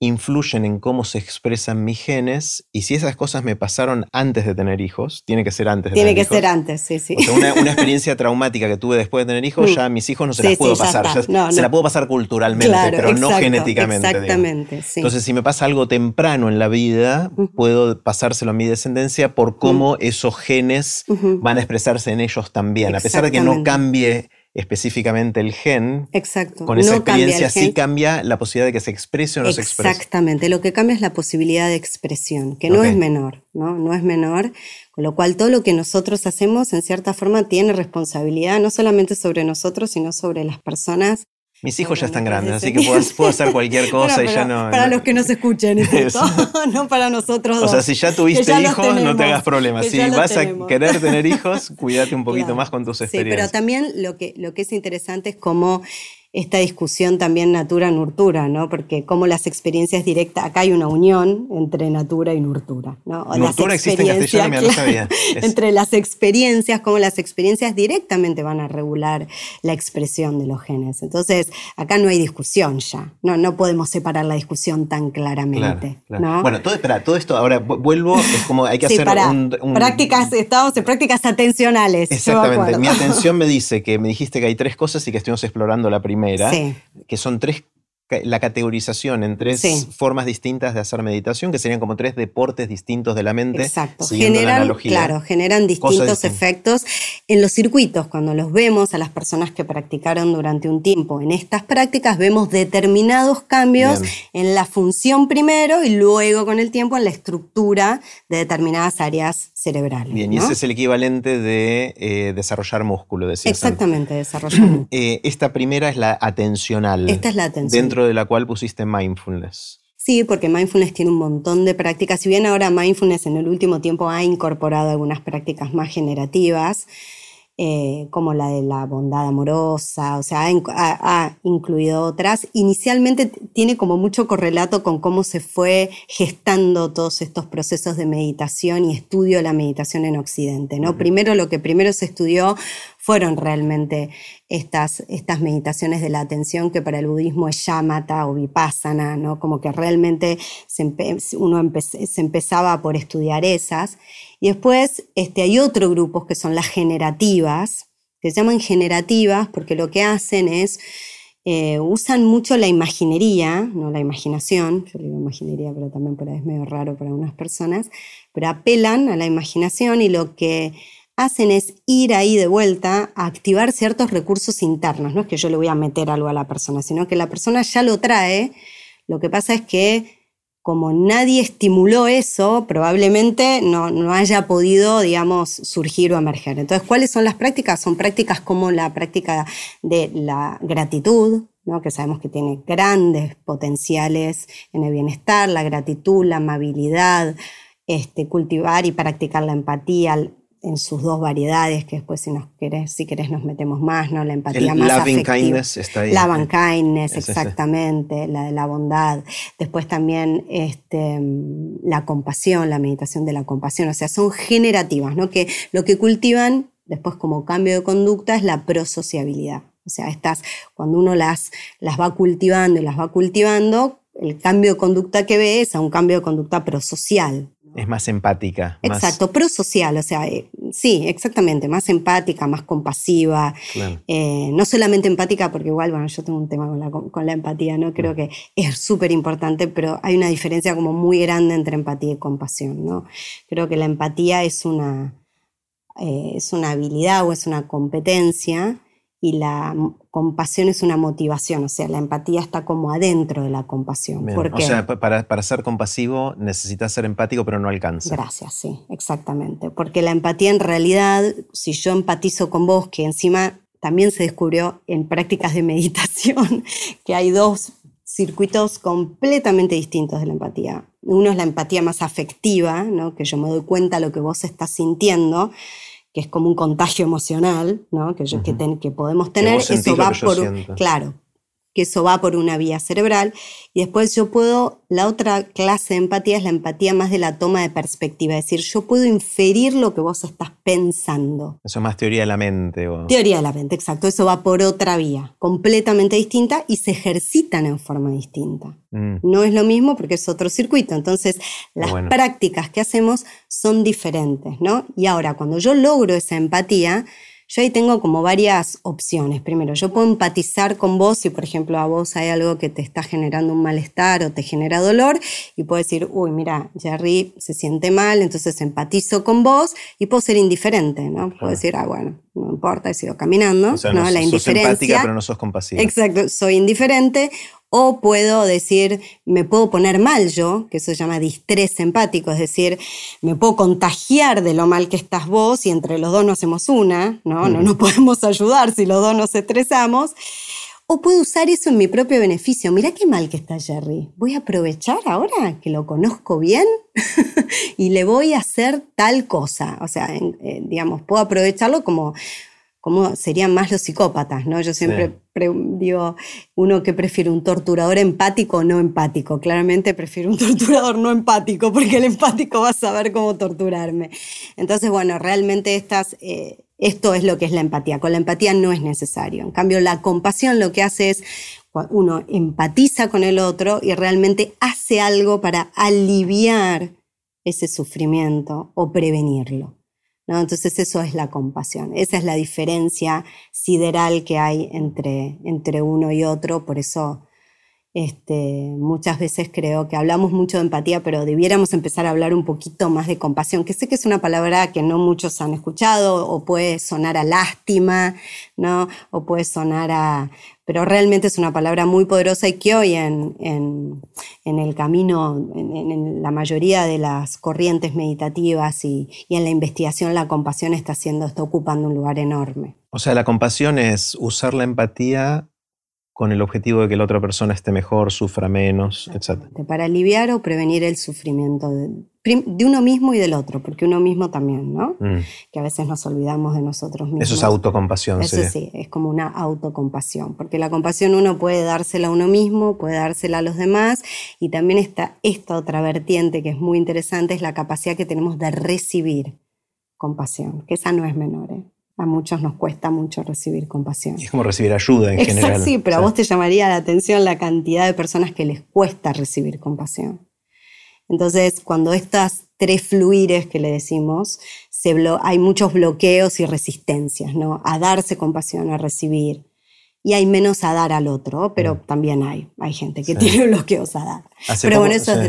influyen en cómo se expresan mis genes y si esas cosas me pasaron antes de tener hijos, tiene que ser antes de tiene tener hijos. Tiene que ser antes, sí, sí. O sea, una, experiencia traumática que tuve después de tener hijos, mm. ya a mis hijos no se las puedo pasar, se la puedo pasar culturalmente, pero no genéticamente. Exactamente, sí. Entonces, si me pasa algo temprano en la vida, puedo pasárselo a mi descendencia por cómo esos genes van a expresarse en ellos también, a pesar de que no cambie específicamente el gen, Exacto. con esa experiencia sí cambia la posibilidad de que se exprese o no se exprese. Exactamente, lo que cambia es la posibilidad de expresión, que no es menor, ¿no? No es menor, con lo cual todo lo que nosotros hacemos en cierta forma tiene responsabilidad no solamente sobre nosotros, sino sobre las personas mis hijos ya están grandes, así que puedo, hacer cualquier cosa y ya no. Para los que nos escuchen, eso. no para nosotros. O sea, si ya tuviste hijos, no te hagas problemas. Si vas a querer tener hijos, cuídate un poquito más con tus experiencias. Sí, pero también lo que, lo que es interesante es cómo esta discusión también natura-nurtura, ¿no? Porque como las experiencias directas, acá hay una unión entre natura y nurtura, ¿no? nurtura existe en castellano, no sabía. Entre las experiencias, como las experiencias directamente van a regular la expresión de los genes. Entonces, acá no hay discusión ya, no, no podemos separar la discusión tan claramente, Bueno, todo, espera, todo esto, ahora vuelvo, es como hay que hacer un, Prácticas, estamos en prácticas atencionales. Exactamente, mi atención me dice que me dijiste que hay tres cosas y que estuvimos explorando la primera que son tres la categorización en tres formas distintas de hacer meditación, que serían como tres deportes distintos de la mente. Exacto. Generan, claro, generan distintos efectos en los circuitos. Cuando los vemos a las personas que practicaron durante un tiempo en estas prácticas, vemos determinados cambios en la función primero y luego con el tiempo en la estructura de determinadas áreas cerebrales. Bien, y ese es el equivalente de eh, desarrollar músculo, decías. Exactamente, desarrollar músculo. Eh, esta primera es la atencional. Esta es la atención. Dentro de la cual pusiste mindfulness. Sí, porque mindfulness tiene un montón de prácticas. Si bien ahora mindfulness en el último tiempo ha incorporado algunas prácticas más generativas, eh, como la de la bondad amorosa, o sea, ha, incluido otras. Inicialmente tiene como mucho correlato con cómo se fue gestando todos estos procesos de meditación y estudio de la meditación en Occidente. ¿no? Primero lo que primero se estudió fueron realmente estas, estas meditaciones de la atención que para el budismo es yamata o vipassana, ¿no? como que realmente se uno se empezaba por estudiar esas. Y después este, hay otros grupos que son las generativas, que se llaman generativas porque lo que hacen es, eh, usan mucho la imaginería, no la imaginación, yo digo imaginería, pero también por ahí es medio raro para unas personas, pero apelan a la imaginación y lo que hacen es ir ahí de vuelta a activar ciertos recursos internos. No es que yo le voy a meter algo a la persona, sino que la persona ya lo trae. Lo que pasa es que como nadie estimuló eso, probablemente no, no, haya podido, digamos, surgir o emerger. Entonces, ¿cuáles son las prácticas? Son prácticas como la práctica de la gratitud, ¿no? que sabemos que tiene grandes potenciales en el bienestar, la gratitud, la amabilidad, este, cultivar y practicar la empatía, en sus dos variedades, que después si nos querés, si querés nos metemos más, ¿no? La empatía más loving kindness está ahí. Loving kindness, exactamente, la de la bondad. Después también este, la compasión, la meditación de la compasión, o sea, son generativas, ¿no? Que lo que cultivan después como cambio de conducta es la prosociabilidad. O sea, estas, cuando uno las, las va cultivando y las va cultivando, el cambio de conducta que ve es a un cambio de conducta prosocial, es más empática. Exacto, prosocial, o sea, eh, sí, exactamente, más empática, más compasiva. Eh, no solamente empática, porque igual, bueno, yo tengo un tema con la, empatía, ¿no? Creo mm. que es súper importante, pero hay una diferencia como muy grande entre empatía y compasión, ¿no? Creo que la empatía es una, eh, es una habilidad o es una competencia y la compasión es una motivación, o sea, la empatía está como adentro de la compasión. o sea, para, ser compasivo necesitas ser empático, pero no alcanza. Gracias, sí, exactamente. Porque la empatía en realidad, si yo empatizo con vos, que encima también se descubrió en prácticas de meditación, que hay dos circuitos completamente distintos de la empatía. Uno es la empatía más afectiva, ¿no? que yo me doy cuenta de lo que vos estás sintiendo, que es como un contagio emocional, ¿no? que, que, podemos tener, eso va por, claro, que eso va por una vía cerebral. Y después yo puedo, la otra clase de empatía es la empatía más de la toma de perspectiva, es decir, yo puedo inferir lo que vos estás pensando. Eso es más teoría de la mente. Teoría de la mente, exacto. Eso va por otra vía, completamente distinta y se ejercitan en forma distinta. Mm. No es lo mismo porque es otro circuito. Entonces, las prácticas que hacemos son diferentes, ¿no? Y ahora, cuando yo logro esa empatía, yo ahí tengo como varias opciones. Primero, yo puedo empatizar con vos si, por ejemplo, a vos hay algo que te está generando un malestar o te genera dolor y puedo decir, uy, mira, Jerry se siente mal, entonces empatizo con vos y puedo ser indiferente, ¿no? Puedo decir, ah, bueno, no importa, he sido caminando, ¿no? La indiferencia. empática, pero no sos compasiva. Exacto, soy indiferente o puedo decir, me puedo poner mal yo, que eso se llama distrés empático, es decir, me puedo contagiar de lo mal que estás vos y entre los dos no hacemos una, ¿no? No nos podemos ayudar si los dos nos estresamos. O puedo usar eso en mi propio beneficio. Mira qué mal que está Jerry. Voy a aprovechar ahora que lo conozco bien y le voy a hacer tal cosa. O sea, eh, digamos, puedo aprovecharlo como como serían más los psicópatas, ¿no? Yo siempre digo, uno que prefiere un torturador empático o no empático. Claramente prefiero un torturador no empático, porque el empático va a saber cómo torturarme. Entonces, bueno, realmente estas, eh, esto es lo que es la empatía. Con la empatía no es necesario. En cambio, la compasión lo que hace es, uno empatiza con el otro y realmente hace algo para aliviar ese sufrimiento o prevenirlo. Entonces eso es la compasión, esa es la diferencia sideral que hay entre, entre uno y otro, por eso este, muchas veces creo que hablamos mucho de empatía, pero debiéramos empezar a hablar un poquito más de compasión, que sé que es una palabra que no muchos han escuchado, o puede sonar a lástima, ¿no? o puede sonar a, pero realmente es una palabra muy poderosa y que hoy en, el camino, en, la mayoría de las corrientes meditativas y, en la investigación, la compasión está haciendo, está ocupando un lugar enorme. O sea, la compasión es usar la empatía con el objetivo de que la otra persona esté mejor, sufra menos, etc. Para aliviar o prevenir el sufrimiento de, uno mismo y del otro, porque uno mismo también, ¿no? Mm. Que a veces nos olvidamos de nosotros mismos. Eso es autocompasión. Eso sí, es como una autocompasión, porque la compasión uno puede dársela a uno mismo, puede dársela a los demás, y también está esta otra vertiente que es muy interesante, es la capacidad que tenemos de recibir compasión, que esa no es menor. ¿eh? A muchos nos cuesta mucho recibir compasión. es como recibir ayuda en general. Sí, pero a vos te llamaría la atención la cantidad de personas que les cuesta recibir compasión. Entonces, cuando estas tres fluires que le decimos, se hay muchos bloqueos y resistencias, ¿no? A darse compasión, a recibir. Y hay menos a dar al otro, pero mm. también hay. Hay gente que tiene bloqueos a dar. Hace, poco,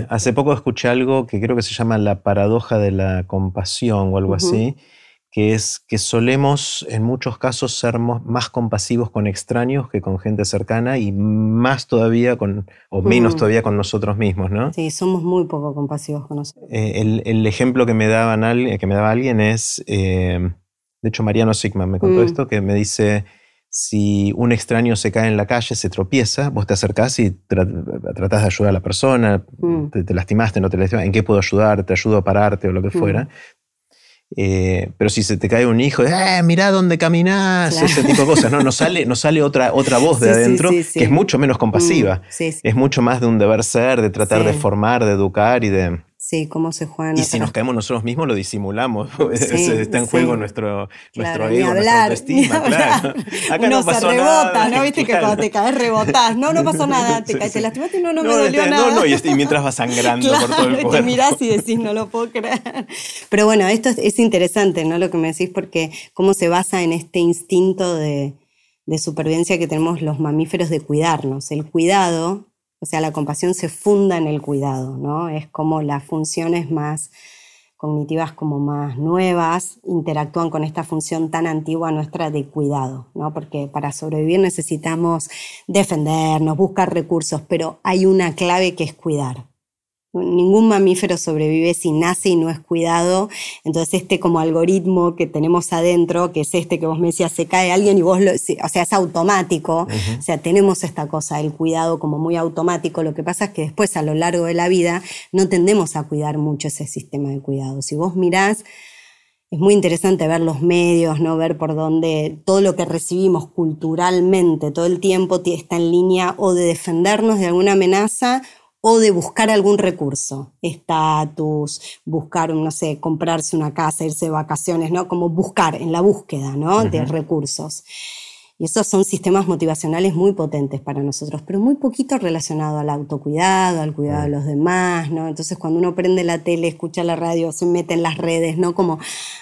hace poco escuché algo que creo que se llama la paradoja de la compasión o algo así, que es que solemos en muchos casos ser más compasivos con extraños que con gente cercana y más todavía con, o menos mm. todavía con nosotros mismos, ¿no? Sí, somos muy poco compasivos con nosotros. Eh, el, ejemplo que me, daban, que me daba alguien es, eh, de hecho Mariano Sigman me contó mm. esto, que me dice, si un extraño se cae en la calle, se tropieza, vos te acercás y tratás de ayudar a la persona, mm. te, lastimaste, no te lastimaste, ¿en qué puedo ayudar? ¿Te ayudo a pararte o lo que fuera? Eh, pero si se te cae un hijo, eh, mirá dónde caminás, ese tipo de cosas, ¿no? Nos sale, nos sale otra, otra voz de adentro que es mucho menos compasiva. Mm, es mucho más de un deber ser, de tratar de formar, de educar y de, Sí, cómo se juegan. Y si nos caemos nosotros mismos, lo disimulamos. está en juego nuestro, nuestro ego, nuestra autoestima. Claro. Acá Uno no pasó se rebota, ¿no? Viste que cuando te caes rebotás. No, no pasó nada. Te caes, te lastimaste y no, no, me dolió nada. No, no, y, mientras vas sangrando por todo el cuerpo. Te mirás y decís, no lo puedo creer. Pero bueno, esto es, interesante, ¿no? Lo que me decís, porque cómo se basa en este instinto de, de supervivencia que tenemos los mamíferos de cuidarnos. El cuidado o sea, la compasión se funda en el cuidado, ¿no? Es como las funciones más cognitivas como más nuevas interactúan con esta función tan antigua nuestra de cuidado, ¿no? Porque para sobrevivir necesitamos defendernos, buscar recursos, pero hay una clave que es cuidar. Ningún mamífero sobrevive si nace y no es cuidado. Entonces, este como algoritmo que tenemos adentro, que es este que vos me decías, se cae alguien y vos lo. O sea, es automático. O sea, tenemos esta cosa, el cuidado como muy automático. Lo que pasa es que después, a lo largo de la vida, no tendemos a cuidar mucho ese sistema de cuidado. Si vos mirás. Es muy interesante ver los medios, ¿no? ver por dónde todo lo que recibimos culturalmente todo el tiempo está en línea o de defendernos de alguna amenaza o de buscar algún recurso, estatus, buscar, no sé, comprarse una casa, irse de vacaciones, ¿no? Como buscar, en la búsqueda, ¿no? De recursos. Y esos son sistemas motivacionales muy potentes para nosotros, pero muy poquito relacionado al autocuidado, al cuidado de los demás, ¿no? Entonces cuando uno prende la tele, escucha la radio, se mete en las redes, ¿no? Como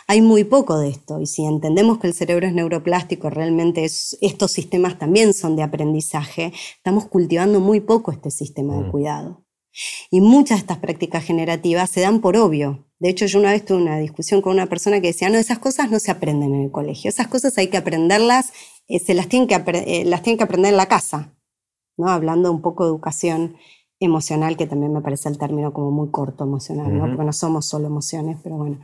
hay muy poco de esto. Y si entendemos que el cerebro es neuroplástico, realmente estos sistemas también son de aprendizaje, estamos cultivando muy poco este sistema de mm. cuidado. Y muchas de estas prácticas generativas se dan por obvio. De hecho, yo una vez tuve una discusión con una persona que decía, no, esas cosas no se aprenden en el colegio, esas cosas hay que aprenderlas eh, se las tienen, que, eh, las tienen que aprender en la casa, ¿no? Hablando un poco de educación emocional, que también me parece el término como muy corto emocional, ¿no? Porque no somos solo emociones, pero bueno.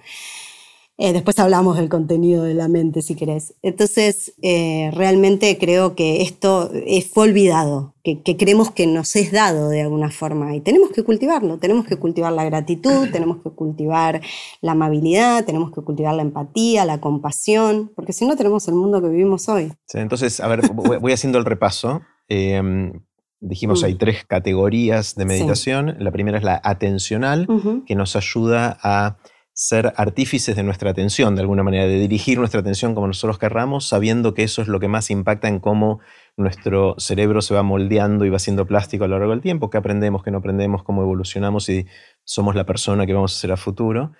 Eh, después hablamos del contenido de la mente, si querés. Entonces, eh, realmente creo que esto fue olvidado, que, creemos que nos es dado de alguna forma y tenemos que cultivarlo. Tenemos que cultivar la gratitud, tenemos que cultivar la amabilidad, tenemos que cultivar la empatía, la compasión, porque si no tenemos el mundo que vivimos hoy. entonces, a ver, voy haciendo el repaso. Em, dijimos, hay mm. tres categorías de meditación. La primera es la atencional, que nos ayuda a ser artífices de nuestra atención, de alguna manera, de dirigir nuestra atención como nosotros querramos, sabiendo que eso es lo que más impacta en cómo nuestro cerebro se va moldeando y va siendo plástico a lo largo del tiempo, qué aprendemos, qué no aprendemos, cómo evolucionamos y somos la persona que vamos a ser a futuro.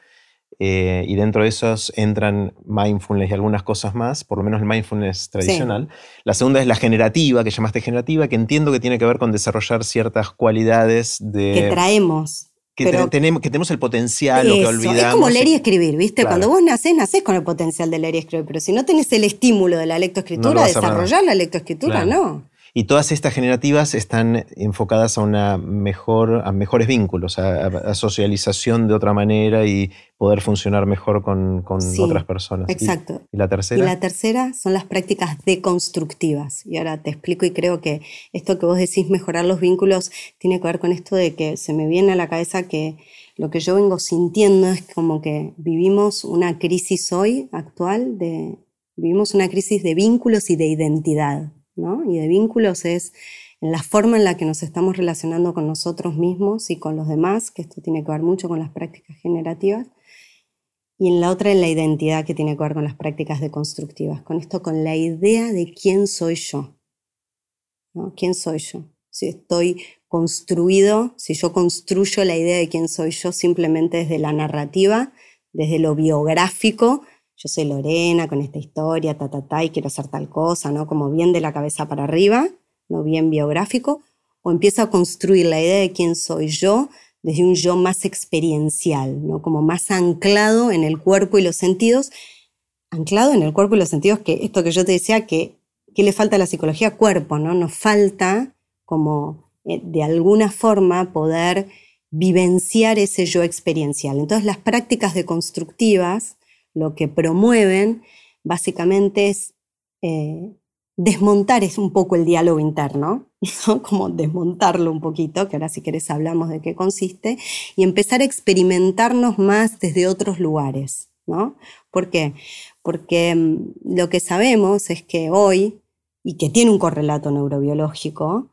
Eh, y dentro de esos entran mindfulness y algunas cosas más, por lo menos el mindfulness tradicional. La segunda es la generativa, que llamaste generativa, que entiendo que tiene que ver con desarrollar ciertas cualidades de... Que traemos que, tenemos, que tenemos el potencial, lo que olvidamos. Es como leer y escribir, ¿viste? Cuando vos nacés, nacés con el potencial de leer y escribir, pero si no tenés el estímulo de la lectoescritura, desarrollar la lectoescritura, no. Y todas estas generativas están enfocadas a, una mejor, a mejores vínculos, a, socialización de otra manera y poder funcionar mejor con, otras personas. Exacto. ¿Y, la tercera? Y la tercera son las prácticas deconstructivas. Y ahora te explico y creo que esto que vos decís, mejorar los vínculos, tiene que ver con esto de que se me viene a la cabeza que lo que yo vengo sintiendo es como que vivimos una crisis hoy actual de... Vivimos una crisis de vínculos y de identidad y de vínculos es en la forma en la que nos estamos relacionando con nosotros mismos y con los demás, que esto tiene que ver mucho con las prácticas generativas, y en la otra en la identidad que tiene que ver con las prácticas deconstructivas, con esto, con la idea de quién soy yo. ¿Quién soy yo? Si estoy construido, si yo construyo la idea de quién soy yo simplemente desde la narrativa, desde lo biográfico, yo soy Lorena con esta historia, ta, ta, ta, y quiero hacer tal cosa, ¿no? Como bien de la cabeza para arriba, no bien biográfico, o empiezo a construir la idea de quién soy yo desde un yo más experiencial, ¿no? Como más anclado en el cuerpo y los sentidos, anclado en el cuerpo y los sentidos, que esto que yo te decía, que, que le falta a la psicología cuerpo, ¿no? Nos falta como eh, de alguna forma poder vivenciar ese yo experiencial. Entonces las prácticas deconstructivas lo que promueven básicamente es eh, desmontar es un poco el diálogo interno, como desmontarlo un poquito, que ahora si querés hablamos de qué consiste, y empezar a experimentarnos más desde otros lugares. ¿no? ¿Por qué? Porque mm, lo que sabemos es que hoy, y que tiene un correlato neurobiológico,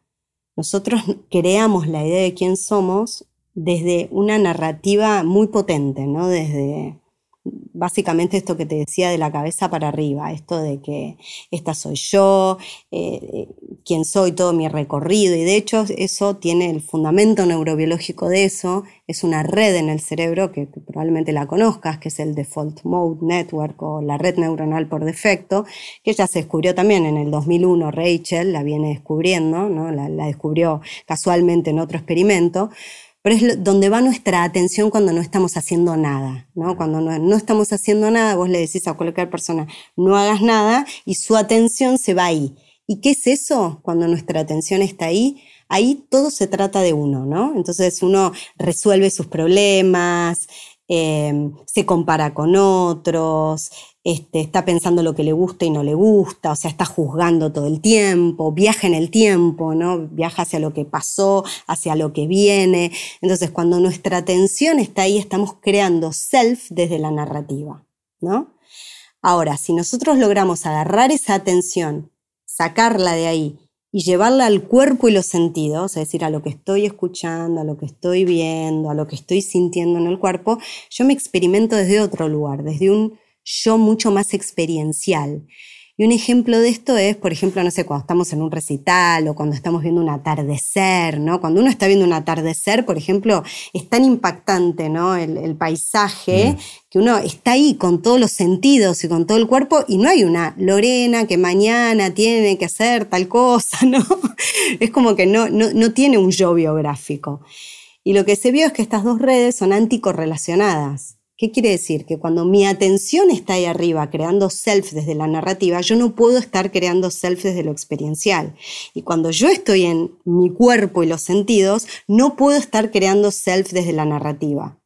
nosotros creamos la idea de quién somos desde una narrativa muy potente, ¿no? Desde básicamente esto que te decía de la cabeza para arriba, esto de que esta soy yo, eh, quién soy, todo mi recorrido, y de hecho eso tiene el fundamento neurobiológico de eso, es una red en el cerebro que, probablemente la conozcas, que es el Default Mode Network o la red neuronal por defecto, que ya se descubrió también en el 2001, Rachel la viene descubriendo, ¿no? la descubrió casualmente en otro experimento, pero es donde va nuestra atención cuando no estamos haciendo nada, ¿no? Cuando no, estamos haciendo nada, vos le decís a cualquier persona, no hagas nada, y su atención se va ahí. ¿Y qué es eso cuando nuestra atención está ahí? Ahí todo se trata de uno, ¿no? Entonces uno resuelve sus problemas, Em, se compara con otros, este, está pensando lo que le gusta y no le gusta, o sea, está juzgando todo el tiempo, viaja en el tiempo, ¿no? Viaja hacia lo que pasó, hacia lo que viene. Entonces, cuando nuestra atención está ahí, estamos creando self desde la narrativa, ¿no? Ahora, si nosotros logramos agarrar esa atención, sacarla de ahí y llevarla al cuerpo y los sentidos, es decir, a lo que estoy escuchando, a lo que estoy viendo, a lo que estoy sintiendo en el cuerpo, yo me experimento desde otro lugar, desde un yo mucho más experiencial. Y un ejemplo de esto es, por ejemplo, no sé, cuando estamos en un recital o cuando estamos viendo un atardecer, ¿no? Cuando uno está viendo un atardecer, por ejemplo, es tan impactante, ¿no? El, paisaje, mm. que uno está ahí con todos los sentidos y con todo el cuerpo y no hay una Lorena que mañana tiene que hacer tal cosa, ¿no? Es como que no, no, no tiene un yo biográfico. Y lo que se vio es que estas dos redes son anticorrelacionadas. ¿Qué quiere decir? Que cuando mi atención está ahí arriba creando self desde la narrativa, yo no puedo estar creando self desde lo experiencial. Y cuando yo estoy en mi cuerpo y los sentidos, no puedo estar creando self desde la narrativa.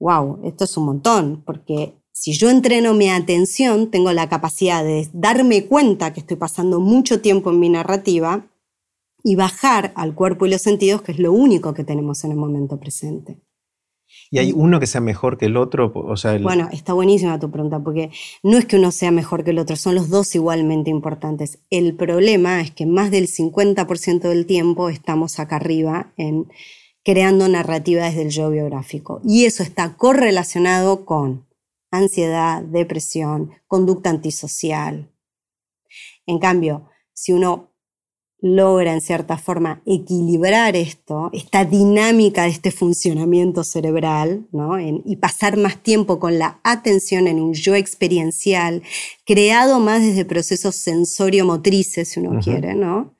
¡Wow! Esto es un montón, porque si yo entreno mi atención, tengo la capacidad de darme cuenta que estoy pasando mucho tiempo en mi narrativa y bajar al cuerpo y los sentidos, que es lo único que tenemos en el momento presente. ¿Y hay uno que sea mejor que el otro? O sea, Bueno, está buenísima tu pregunta, porque no es que uno sea mejor que el otro, son los dos igualmente importantes. El problema es que más del 50% del tiempo estamos acá arriba en creando narrativa desde el yo biográfico. Y eso está correlacionado con ansiedad, depresión, conducta antisocial. En cambio, si uno logra en cierta forma equilibrar esto, esta dinámica de este funcionamiento cerebral, ¿no? y pasar más tiempo con la atención en un yo experiencial, creado más desde procesos sensorio-motrices, si uno quiere, ¿no?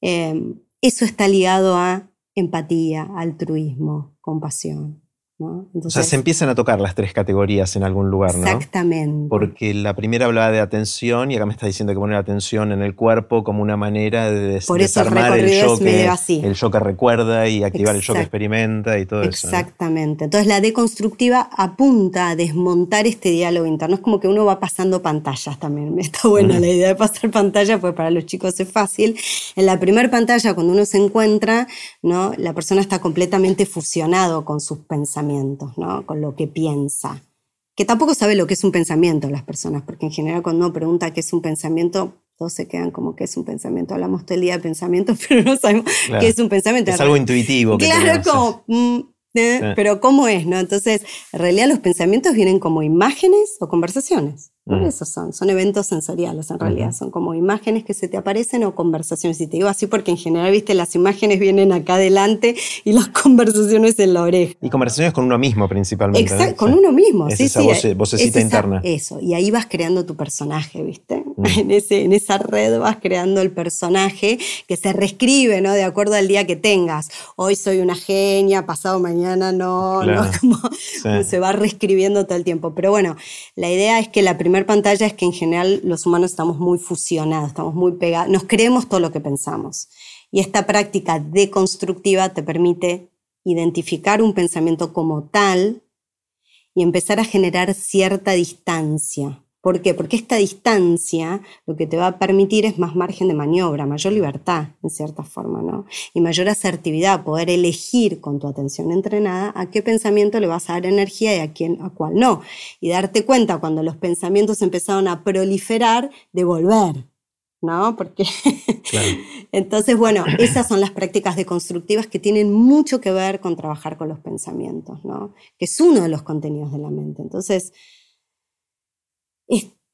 Em, eso está ligado a empatía, altruismo, compasión o sea, se empiezan a tocar las tres categorías en algún lugar, ¿no? Exactamente. Porque la primera hablaba de atención y acá me está diciendo que poner atención en el cuerpo como una manera de des Por eso desarmar el, yo que, el yo que recuerda y activar el yo que experimenta y todo eso. Exactamente. Entonces la deconstructiva apunta a desmontar este diálogo interno. Es como que uno va pasando pantallas también. Me Está buena la idea de pasar pantallas, pues para los chicos es fácil. En la primera pantalla, cuando uno se encuentra, ¿no? la persona está completamente fusionado con sus pensamientos ¿no? con lo que piensa. Que tampoco sabe lo que es un pensamiento las personas, porque en general cuando uno pregunta qué es un pensamiento, todos se quedan como que es un pensamiento. Hablamos todo el día de pensamientos, pero no sabemos qué es un pensamiento. Es algo intuitivo. claro, como, mm, ¿eh? pero ¿cómo es? ¿no? Entonces, en realidad los pensamientos vienen como imágenes o conversaciones. Eso son, son eventos sensoriales en realidad, son como imágenes que se te aparecen o conversaciones. Y te digo así porque en general, viste, las imágenes vienen acá adelante y las conversaciones en la oreja. Y conversaciones con uno mismo principalmente. Exacto, con uno mismo, sí, esa sí. vocecita interna. Eso, y ahí vas creando tu personaje, viste. En, ese, en esa red vas creando el personaje que se reescribe, ¿no? De acuerdo al día que tengas. Hoy soy una genia, pasado mañana no, ¿no? Como se va reescribiendo todo el tiempo. Pero bueno, la idea es que la primera primera pantalla es que en general los humanos estamos muy fusionados, estamos muy pegados, nos creemos todo lo que pensamos. Y esta práctica deconstructiva te permite identificar un pensamiento como tal y empezar a generar cierta distancia ¿Por qué? Porque esta distancia lo que te va a permitir es más margen de maniobra, mayor libertad, en cierta forma, ¿no? Y mayor asertividad, poder elegir con tu atención entrenada a qué pensamiento le vas a dar energía y a, quién, a cuál no. Y darte cuenta cuando los pensamientos empezaron a proliferar, de volver, ¿no? Porque entonces, bueno, esas son las prácticas deconstructivas que tienen mucho que ver con trabajar con los pensamientos, ¿no? Que es uno de los contenidos de la mente. Entonces,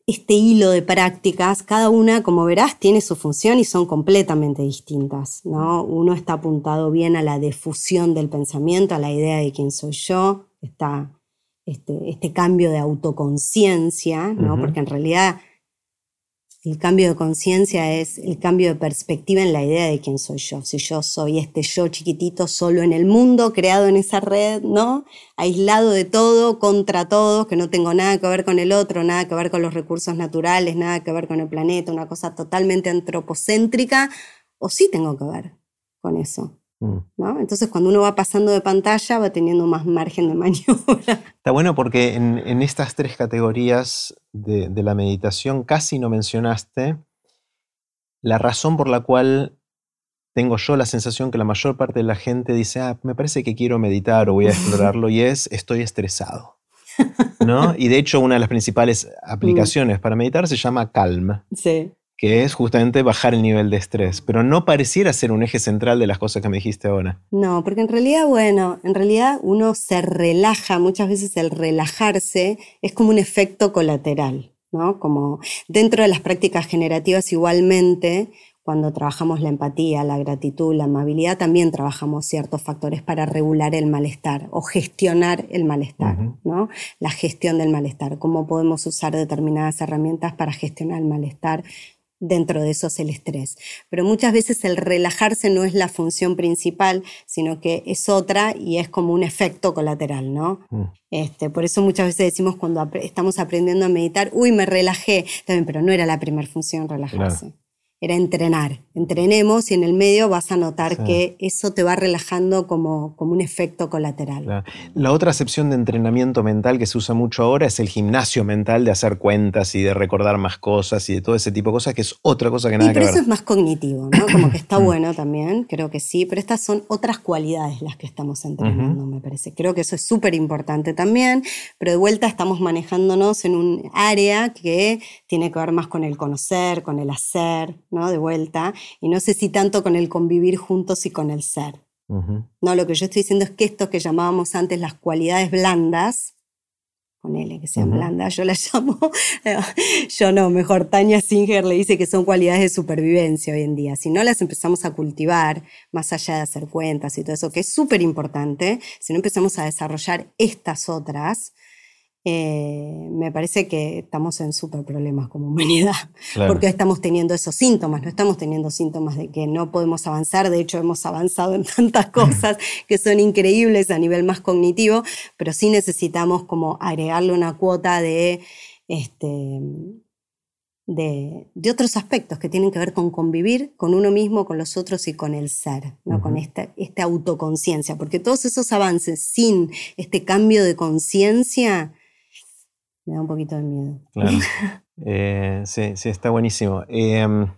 este hilo de prácticas, cada una, como verás, tiene su función y son completamente distintas. ¿no? Uno está apuntado bien a la difusión del pensamiento, a la idea de quién soy yo, está este, este cambio de autoconciencia, ¿no? porque en realidad el cambio de conciencia es el cambio de perspectiva en la idea de quién soy yo. Si yo soy este yo chiquitito solo en el mundo, creado en esa red, ¿no? Aislado de todo, contra todo, que no tengo nada que ver con el otro, nada que ver con los recursos naturales, nada que ver con el planeta, una cosa totalmente antropocéntrica, o sí tengo que ver con eso. Mm. ¿no? Entonces, cuando uno va pasando de pantalla, va teniendo más margen de maniobra. Está bueno porque en, estas tres categorías de, la meditación casi no mencionaste la razón por la cual tengo yo la sensación que la mayor parte de la gente dice, ah, me parece que quiero meditar o voy a explorarlo, y es, estoy estresado. ¿no? Y de hecho, una de las principales mm. aplicaciones para meditar se llama Calm. Sí que es justamente bajar el nivel de estrés, pero no pareciera ser un eje central de las cosas que me dijiste ahora. No, porque en realidad, bueno, en realidad uno se relaja, muchas veces el relajarse es como un efecto colateral, ¿no? Como dentro de las prácticas generativas igualmente, cuando trabajamos la empatía, la gratitud, la amabilidad, también trabajamos ciertos factores para regular el malestar o gestionar el malestar, ¿no? La gestión del malestar, cómo podemos usar determinadas herramientas para gestionar el malestar dentro de eso es el estrés. Pero muchas veces el relajarse no es la función principal, sino que es otra y es como un efecto colateral, ¿no? Mm. Este, por eso muchas veces decimos cuando estamos aprendiendo a meditar, uy, me relajé, también, pero no era la primera función relajarse era entrenar. Entrenemos y en el medio vas a notar que eso te va relajando como, como un efecto colateral. La otra acepción de entrenamiento mental que se usa mucho ahora es el gimnasio mental de hacer cuentas y de recordar más cosas y de todo ese tipo de cosas, que es otra cosa que nada que ver. Pero eso es más cognitivo, ¿no? Como que está bueno también, creo que sí, pero estas son otras cualidades las que estamos entrenando, me parece. Creo que eso es súper importante también, pero de vuelta estamos manejándonos en un área que tiene que ver más con el conocer, con el hacer, de vuelta, y no sé si tanto con el convivir juntos y con el ser. No, lo que yo estoy diciendo es que esto que llamábamos antes las cualidades blandas, ponele que sean blandas, yo las llamo, yo no, mejor Tania Singer le dice que son cualidades de supervivencia hoy en día. Si no las empezamos a cultivar, más allá de hacer cuentas y todo eso, que es súper importante, si no empezamos a desarrollar estas otras, eh, me parece que estamos en súper problemas como humanidad, porque estamos teniendo esos síntomas, no estamos teniendo síntomas de que no podemos avanzar, de hecho hemos avanzado en tantas cosas que son increíbles a nivel más cognitivo, pero sí necesitamos como agregarle una cuota de, este, de, otros aspectos que tienen que ver con convivir con uno mismo, con los otros y con el ser, ¿no? con esta, esta autoconciencia, porque todos esos avances sin este cambio de conciencia, me da un poquito de miedo. Claro. Eh, sí, sí, está buenísimo. Em,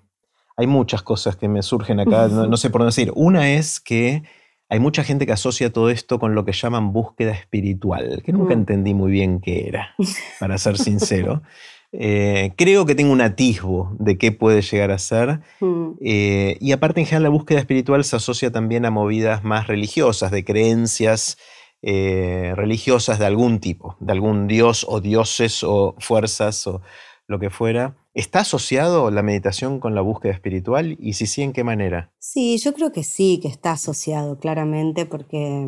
hay muchas cosas que me surgen acá, no, sé por dónde decir. Una es que hay mucha gente que asocia todo esto con lo que llaman búsqueda espiritual, que nunca mm. entendí muy bien qué era, para ser sincero. Eh, creo que tengo un atisbo de qué puede llegar a ser. Mm. Eh, y aparte, en general, la búsqueda espiritual se asocia también a movidas más religiosas, de creencias eh, religiosas de algún tipo, de algún dios o dioses o fuerzas o lo que fuera. ¿Está asociado la meditación con la búsqueda espiritual? Y si sí, ¿en qué manera? Sí, yo creo que sí, que está asociado claramente porque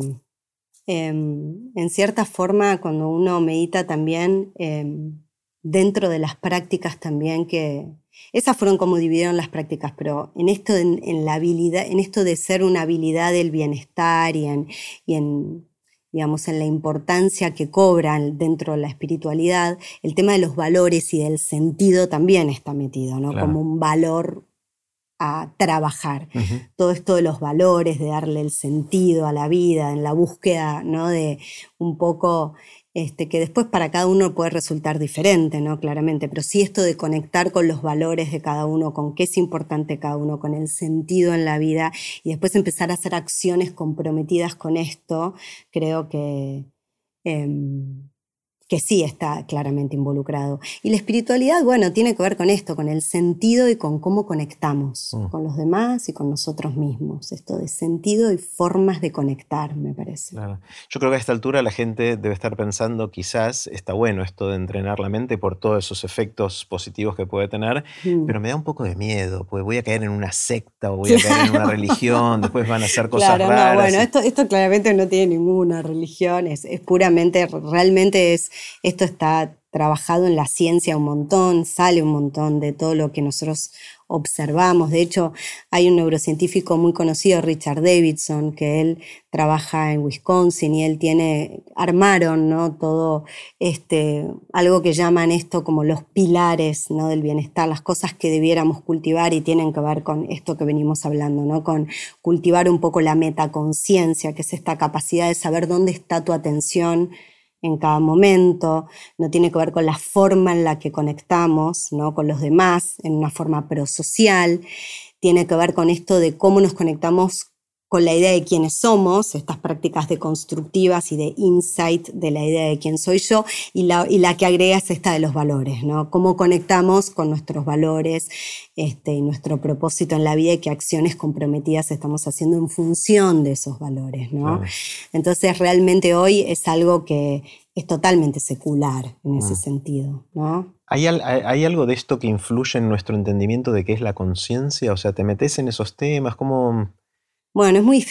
em, en cierta forma cuando uno medita también, em, dentro de las prácticas también que... Esas fueron como dividieron las prácticas, pero en esto, en, la habilidad, en esto de ser una habilidad del bienestar y en digamos, en la importancia que cobran dentro de la espiritualidad, el tema de los valores y del sentido también está metido, ¿no? Como un valor a trabajar. Todo esto de los valores, de darle el sentido a la vida, en la búsqueda, ¿no? De un poco este, que después para cada uno puede resultar diferente, ¿no? Claramente, pero sí esto de conectar con los valores de cada uno, con qué es importante cada uno, con el sentido en la vida y después empezar a hacer acciones comprometidas con esto, creo que... Em, que sí está claramente involucrado. Y la espiritualidad, bueno, tiene que ver con esto, con el sentido y con cómo conectamos mm. con los demás y con nosotros mismos. Esto de sentido y formas de conectar, me parece. Yo creo que a esta altura la gente debe estar pensando, quizás está bueno esto de entrenar la mente por todos esos efectos positivos que puede tener, mm. pero me da un poco de miedo, pues voy a caer en una secta o voy a caer en una religión, después van a hacer cosas raras. No, bueno, esto, esto claramente no tiene ninguna religión, es, es puramente, realmente es esto está trabajado en la ciencia un montón, sale un montón de todo lo que nosotros observamos. De hecho, hay un neurocientífico muy conocido, Richard Davidson, que él trabaja en Wisconsin y él tiene, armaron, ¿no? Todo este, algo que llaman esto como los pilares, ¿no? Del bienestar, las cosas que debiéramos cultivar y tienen que ver con esto que venimos hablando, ¿no? Con cultivar un poco la metaconciencia, que es esta capacidad de saber dónde está tu atención, en cada momento, no tiene que ver con la forma en la que conectamos ¿no? con los demás, en una forma prosocial, tiene que ver con esto de cómo nos conectamos con la idea de quiénes somos, estas prácticas de constructivas y de insight de la idea de quién soy yo, y la, y la que agrega es esta de los valores, ¿no? Cómo conectamos con nuestros valores este, y nuestro propósito en la vida y qué acciones comprometidas estamos haciendo en función de esos valores, ¿no? Entonces, realmente hoy es algo que es totalmente secular en ese mm. sentido, ¿no? ¿Hay, ¿Hay, algo de esto que influye en nuestro entendimiento de qué es la conciencia? O sea, ¿te metes en esos temas? ¿Cómo, bueno, es muy,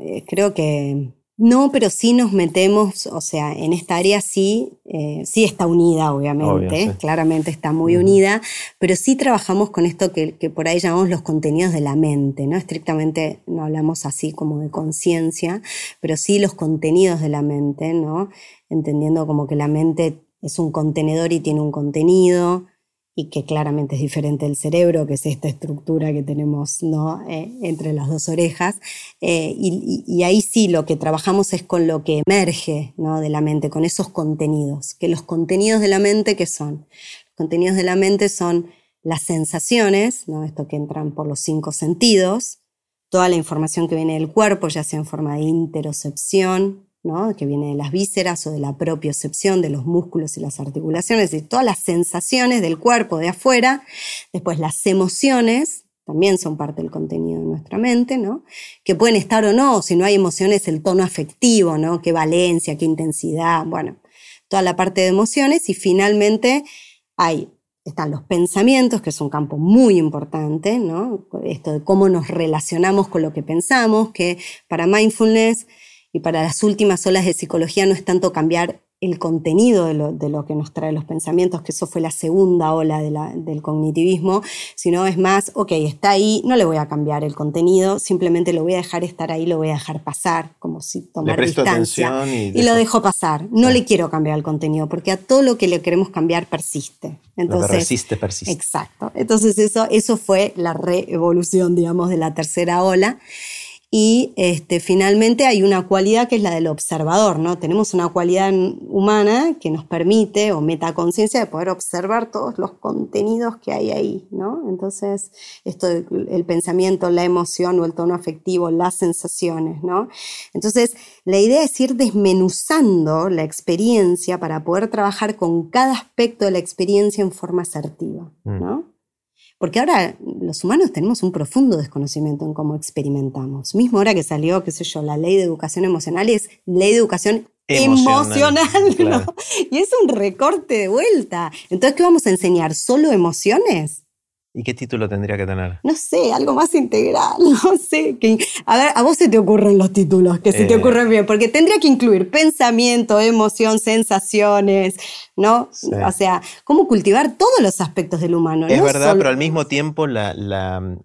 eh, creo que no, pero sí nos metemos, o sea, en esta área sí, eh, sí está unida, obviamente, claramente está muy unida, pero sí trabajamos con esto que, que, por ahí llamamos los contenidos de la mente, ¿no? Estrictamente no hablamos así como de conciencia, pero sí los contenidos de la mente, ¿no? Entendiendo como que la mente es un contenedor y tiene un contenido, y que claramente es diferente del cerebro, que es esta estructura que tenemos ¿no? Eh, entre las dos orejas. Eh, y, ahí sí lo que trabajamos es con lo que emerge ¿no? de la mente, con esos contenidos. Que los contenidos de la mente, ¿qué son? Los contenidos de la mente son las sensaciones, ¿no? esto que entran por los cinco sentidos, toda la información que viene del cuerpo, ya sea en forma de interocepción, que viene de las vísceras o de la propiocepción de los músculos y las articulaciones, y todas las sensaciones del cuerpo de afuera, después las emociones, también son parte del contenido de nuestra mente, ¿no? que pueden estar o no, si no hay emociones, el tono afectivo, ¿no? qué valencia, qué intensidad, bueno, toda la parte de emociones, y finalmente hay están los pensamientos, que es un campo muy importante, ¿no? Esto de cómo nos relacionamos con lo que pensamos, que para mindfulness y para las últimas olas de psicología no es tanto cambiar el contenido de lo, que nos trae los pensamientos, que eso fue la segunda ola del cognitivismo, sino es más, ok, está ahí, no le voy a cambiar el contenido, simplemente lo voy a dejar estar ahí, lo voy a dejar pasar, como si tomar distancia. Y, lo dejo pasar. No le quiero cambiar el contenido, porque a todo lo que le queremos cambiar persiste. Entonces, lo que resiste, persiste. Exacto. Entonces eso, eso fue la reevolución, digamos, de la tercera ola. Y este, finalmente hay una cualidad que es la del observador, ¿no? Tenemos una cualidad humana que nos permite, o metaconciencia, de poder observar todos los contenidos que hay ahí, ¿no? Entonces, esto el pensamiento, la emoción o el tono afectivo, las sensaciones, ¿no? Entonces, la idea es ir desmenuzando la experiencia para poder trabajar con cada aspecto de la experiencia en forma asertiva, ¿no? Mm. Porque ahora los humanos tenemos un profundo desconocimiento en cómo experimentamos. Mismo ahora que salió, qué sé yo, la ley de educación emocional es ley de educación emocional, Y es un recorte de vuelta. Entonces, ¿qué vamos a enseñar? ¿Solo emociones? ¿Y qué título tendría que tener? No sé, algo más integral, no sé. a ver, a vos se te ocurren los títulos, que se te eh. ocurren bien, porque tendría que incluir pensamiento, emoción, sensaciones, ¿no? O sea, cómo cultivar todos los aspectos del humano. Es verdad, pero al mismo tiempo la,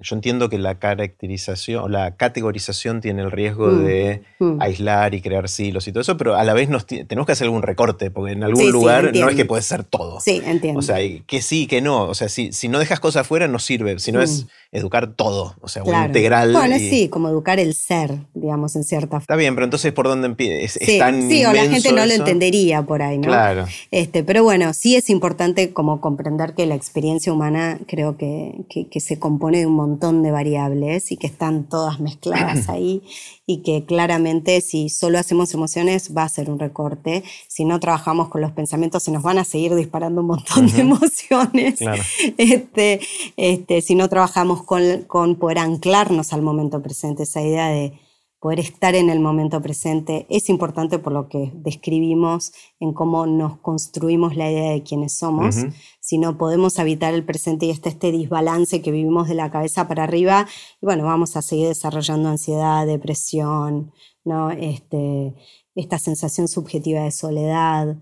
yo entiendo que la caracterización, la categorización tiene el riesgo mm, de mm. aislar y crear silos y todo eso, pero a la vez nos, tenemos que hacer algún recorte, porque en algún lugar no es que puede ser todo. Sí, entiendo. O sea, que sí, que no. O sea, si, si no dejas cosas fuera, no sirve, sino es mm. Educar todo, o sea, un integral. Bueno, sí, como educar el ser, digamos, en cierta forma. Está bien, pero entonces, ¿por dónde empieza? sí, sí o la gente no lo entendería por ahí, ¿no? Claro. Este, pero bueno, sí es importante como comprender que la experiencia humana creo que, que se compone de un montón de variables y que están todas mezcladas ahí y que claramente si solo hacemos emociones va a ser un recorte, si no trabajamos con los pensamientos se nos van a seguir disparando un montón de emociones, este, este, si no trabajamos con, con poder anclarnos al momento presente, esa idea de poder estar en el momento presente es importante por lo que describimos en cómo nos construimos la idea de quiénes somos. Si no podemos habitar el presente y está este desbalance que vivimos de la cabeza para arriba, bueno, vamos a seguir desarrollando ansiedad, depresión, ¿no? este, esta sensación subjetiva de soledad,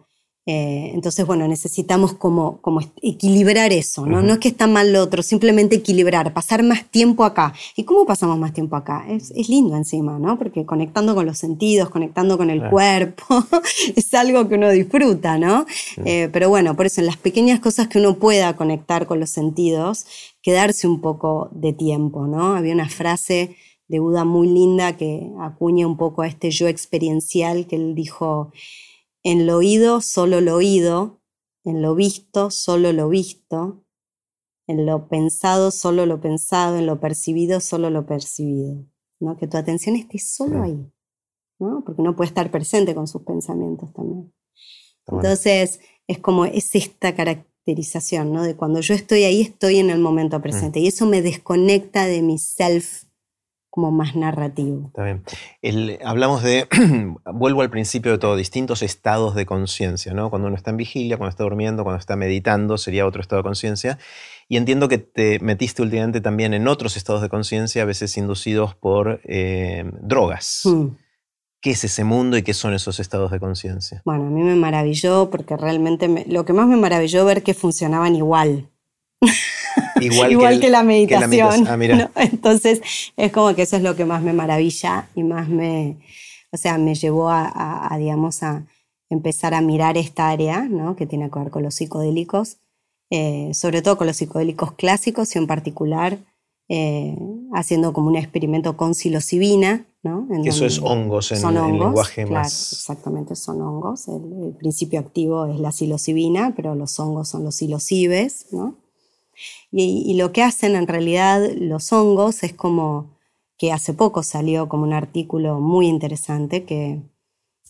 eh, entonces, bueno, necesitamos como, como equilibrar eso, ¿no? No es que está mal lo otro, simplemente equilibrar, pasar más tiempo acá. ¿Y cómo pasamos más tiempo acá? Es, lindo encima, ¿no? Porque conectando con los sentidos, conectando con el cuerpo, es algo que uno disfruta, ¿no? Eh, pero bueno, por eso en las pequeñas cosas que uno pueda conectar con los sentidos, quedarse un poco de tiempo, ¿no? Había una frase de Buda muy linda que acuña un poco a este yo experiencial que él dijo, en lo oído, solo lo oído. En lo visto, solo lo visto. En lo pensado, solo lo pensado. En lo percibido, solo lo percibido. ¿no? Que tu atención esté solo ahí. ¿no? Porque uno puede estar presente con sus pensamientos también. Entonces, es como, es esta caracterización, ¿no? De cuando yo estoy ahí, estoy en el momento presente. Mm. Y eso me desconecta de mi self como más narrativo. Está bien. hablamos de, vuelvo al principio de todo, distintos estados de conciencia, ¿no? Cuando uno está en vigilia, cuando está durmiendo, cuando está meditando, sería otro estado de conciencia. Y entiendo que te metiste últimamente también en otros estados de conciencia, a veces inducidos por eh, drogas. Mm. ¿Qué es ese mundo y qué son esos estados de conciencia? Bueno, a mí me maravilló porque realmente lo que más me maravilló ver que funcionaban igual. Igual, que, la meditación. Ah, Entonces, es como que eso es lo que más me maravilla y más me, o sea, me llevó a, digamos, a empezar a mirar esta área, ¿no? Que tiene que ver con los psicodélicos, eh, sobre todo con los psicodélicos clásicos y en particular eh, haciendo como un experimento con psilocibina, ¿no? eso es hongos en, el lenguaje más. Exactamente, son hongos. El, el, principio activo es la psilocibina, pero los hongos son los psilocibes, ¿no? Y, lo que hacen en realidad los hongos es como que hace poco salió como un artículo muy interesante que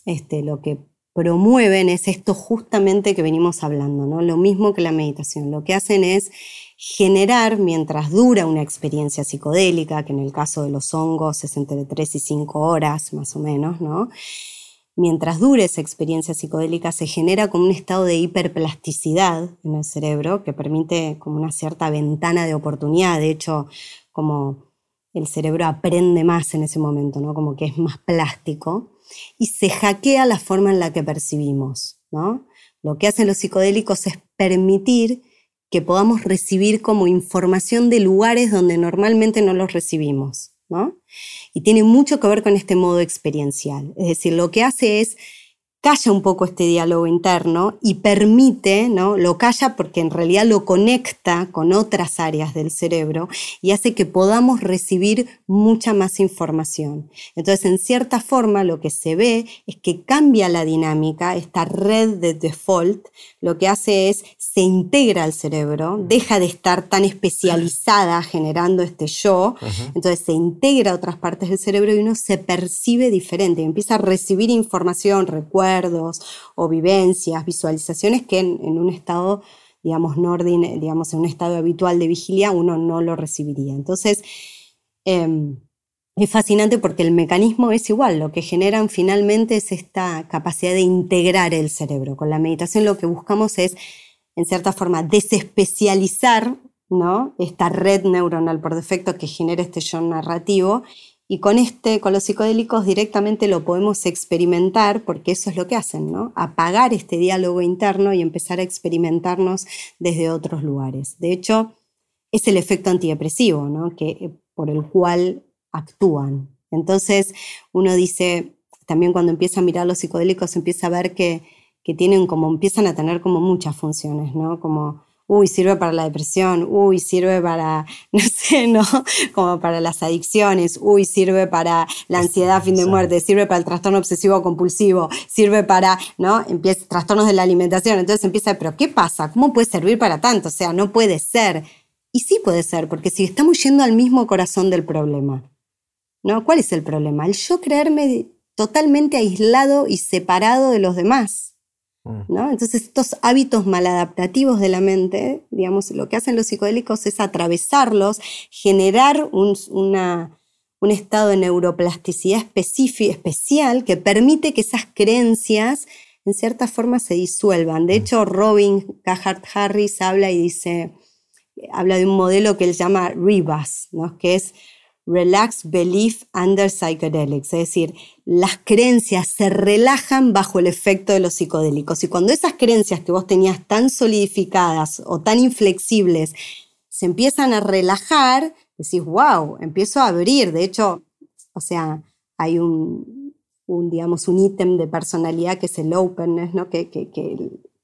este, lo que promueven es esto justamente que venimos hablando, ¿no? Lo mismo que la meditación. Lo que hacen es generar, mientras dura una experiencia psicodélica, que en el caso de los hongos es entre 3 y 5 horas más o menos, ¿no? Mientras dure esa experiencia psicodélica, se genera como un estado de hiperplasticidad en el cerebro que permite como una cierta ventana de oportunidad. De hecho, como el cerebro aprende más en ese momento, ¿no? Como que es más plástico y se hackea la forma en la que percibimos, ¿no? Lo que hacen los psicodélicos es permitir que podamos recibir como información de lugares donde normalmente no los recibimos. Y tiene mucho que ver con este modo experiencial. Es decir, lo que hace es calla un poco este diálogo interno y permite, ¿no? Lo calla porque en realidad lo conecta con otras áreas del cerebro y hace que podamos recibir mucha más información. Entonces, en cierta forma, lo que se ve es que cambia la dinámica, esta red de default, lo que hace es se integra al cerebro, deja de estar tan especializada generando este yo, entonces se integra a otras partes del cerebro y uno se percibe diferente, empieza a recibir información, recuerdos, o vivencias, visualizaciones que en, un estado, digamos, no digamos, en un estado habitual de vigilia uno no lo recibiría. Entonces, em, es fascinante porque el mecanismo es igual, lo que generan finalmente es esta capacidad de integrar el cerebro. Con la meditación lo que buscamos es, en cierta forma, desespecializar ¿no? Esta red neuronal por defecto que genera este yo narrativo. Y con este, con los psicodélicos directamente lo podemos experimentar porque eso es lo que hacen, ¿no? Apagar este diálogo interno y empezar a experimentarnos desde otros lugares. De hecho, es el efecto antidepresivo, ¿no? Que, eh, por el cual actúan. Entonces, uno dice, también cuando empieza a mirar los psicodélicos, empieza a ver que, que tienen como, empiezan a tener como muchas funciones, ¿no? Como uy, sirve para la depresión, uy, sirve para, no sé, ¿no? Como para las adicciones, uy, sirve para la ansiedad fin de muerte, sirve para el trastorno obsesivo compulsivo, sirve para, ¿no? Empieza trastornos de la alimentación. Entonces empieza, pero ¿qué pasa? ¿Cómo puede servir para tanto? O sea, no puede ser. Y sí puede ser, porque si estamos yendo al mismo corazón del problema, ¿no? ¿Cuál es el problema? El yo creerme totalmente aislado y separado de los demás. Mm. Entonces estos hábitos maladaptativos de la mente, digamos, lo que hacen los psicodélicos es atravesarlos, generar un, un estado de neuroplasticidad especial que permite que esas creencias en cierta forma se disuelvan. De mm. hecho, Robin Cahart Harris habla y dice, habla de un modelo que él llama REBUS, ¿no? que es Relax Belief Under Psychedelics, es decir, las creencias se relajan bajo el efecto de los psicodélicos. Y cuando esas creencias que vos tenías tan solidificadas o tan inflexibles se empiezan a relajar, decís, wow, empiezo a abrir. De hecho, o sea, hay un, digamos, un ítem de personalidad que es el openness, ¿no? que, que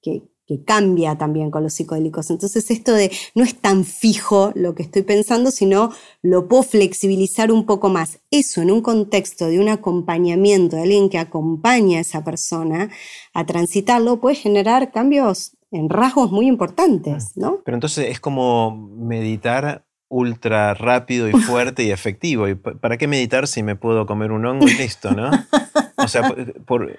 que cambia también con los psicodélicos. Entonces esto de no es tan fijo lo que estoy pensando, sino lo puedo flexibilizar un poco más. Eso en un contexto de un acompañamiento, de alguien que acompaña a esa persona a transitarlo, puede generar cambios en rasgos muy importantes, ¿no? Pero entonces es como meditar ultra rápido y fuerte y efectivo. ¿Y ¿Para qué meditar si me puedo comer un hongo y listo, no? O sea, por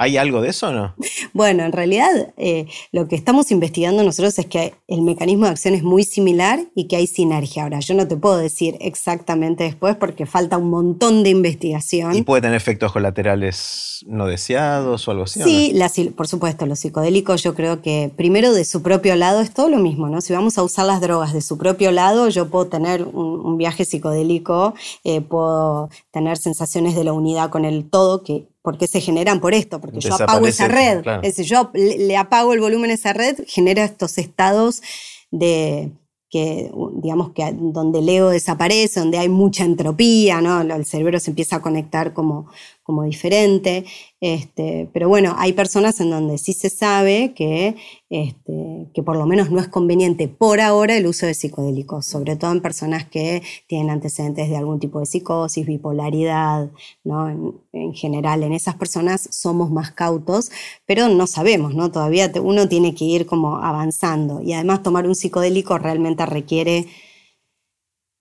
¿Hay algo de eso o no? Bueno, en realidad eh, lo que estamos investigando nosotros es que el mecanismo de acción es muy similar y que hay sinergia. Ahora, yo no te puedo decir exactamente después porque falta un montón de investigación. ¿Y puede tener efectos colaterales no deseados o algo así? Sí, por supuesto, los psicodélicos yo creo que primero de su propio lado es todo lo mismo, ¿no? Si vamos a usar las drogas de su propio lado, yo puedo tener un, viaje psicodélico, eh, puedo tener sensaciones de la unidad con el todo, que porque se generan por esto, porque yo apago esa red. Es decir, yo le, apago el volumen a esa red, genera estos estados de que digamos que donde el ego desaparece, donde hay mucha entropía, ¿no? El cerebro se empieza a conectar como, como diferente. Este, pero bueno, hay personas en donde sí se sabe que, este, que por lo menos no es conveniente por ahora el uso de psicodélicos, sobre todo en personas que tienen antecedentes de algún tipo de psicosis, bipolaridad, ¿no? en, general en esas personas somos más cautos, pero no sabemos, ¿no? todavía uno tiene que ir como avanzando y además tomar un psicodélico realmente requiere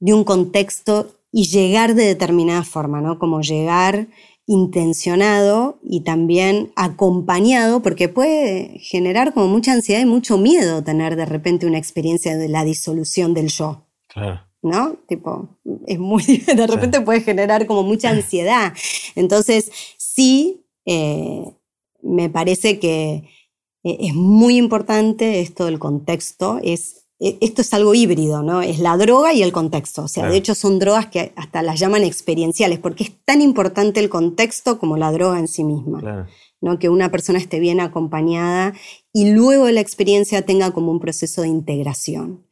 de un contexto y llegar de determinada forma, ¿no? Como llegar intencionado y también acompañado, porque puede generar como mucha ansiedad y mucho miedo tener de repente una experiencia de la disolución del yo. ¿No? Tipo, es muy, de repente puede generar como mucha ansiedad. Entonces, sí, eh, me parece que eh, es muy importante esto del contexto, es esto es algo híbrido, ¿no? Es la droga y el contexto. O sea, de hecho son drogas que hasta las llaman experienciales, porque es tan importante el contexto como la droga en sí misma. ¿no? Que una persona esté bien acompañada y luego la experiencia tenga como un proceso de integración.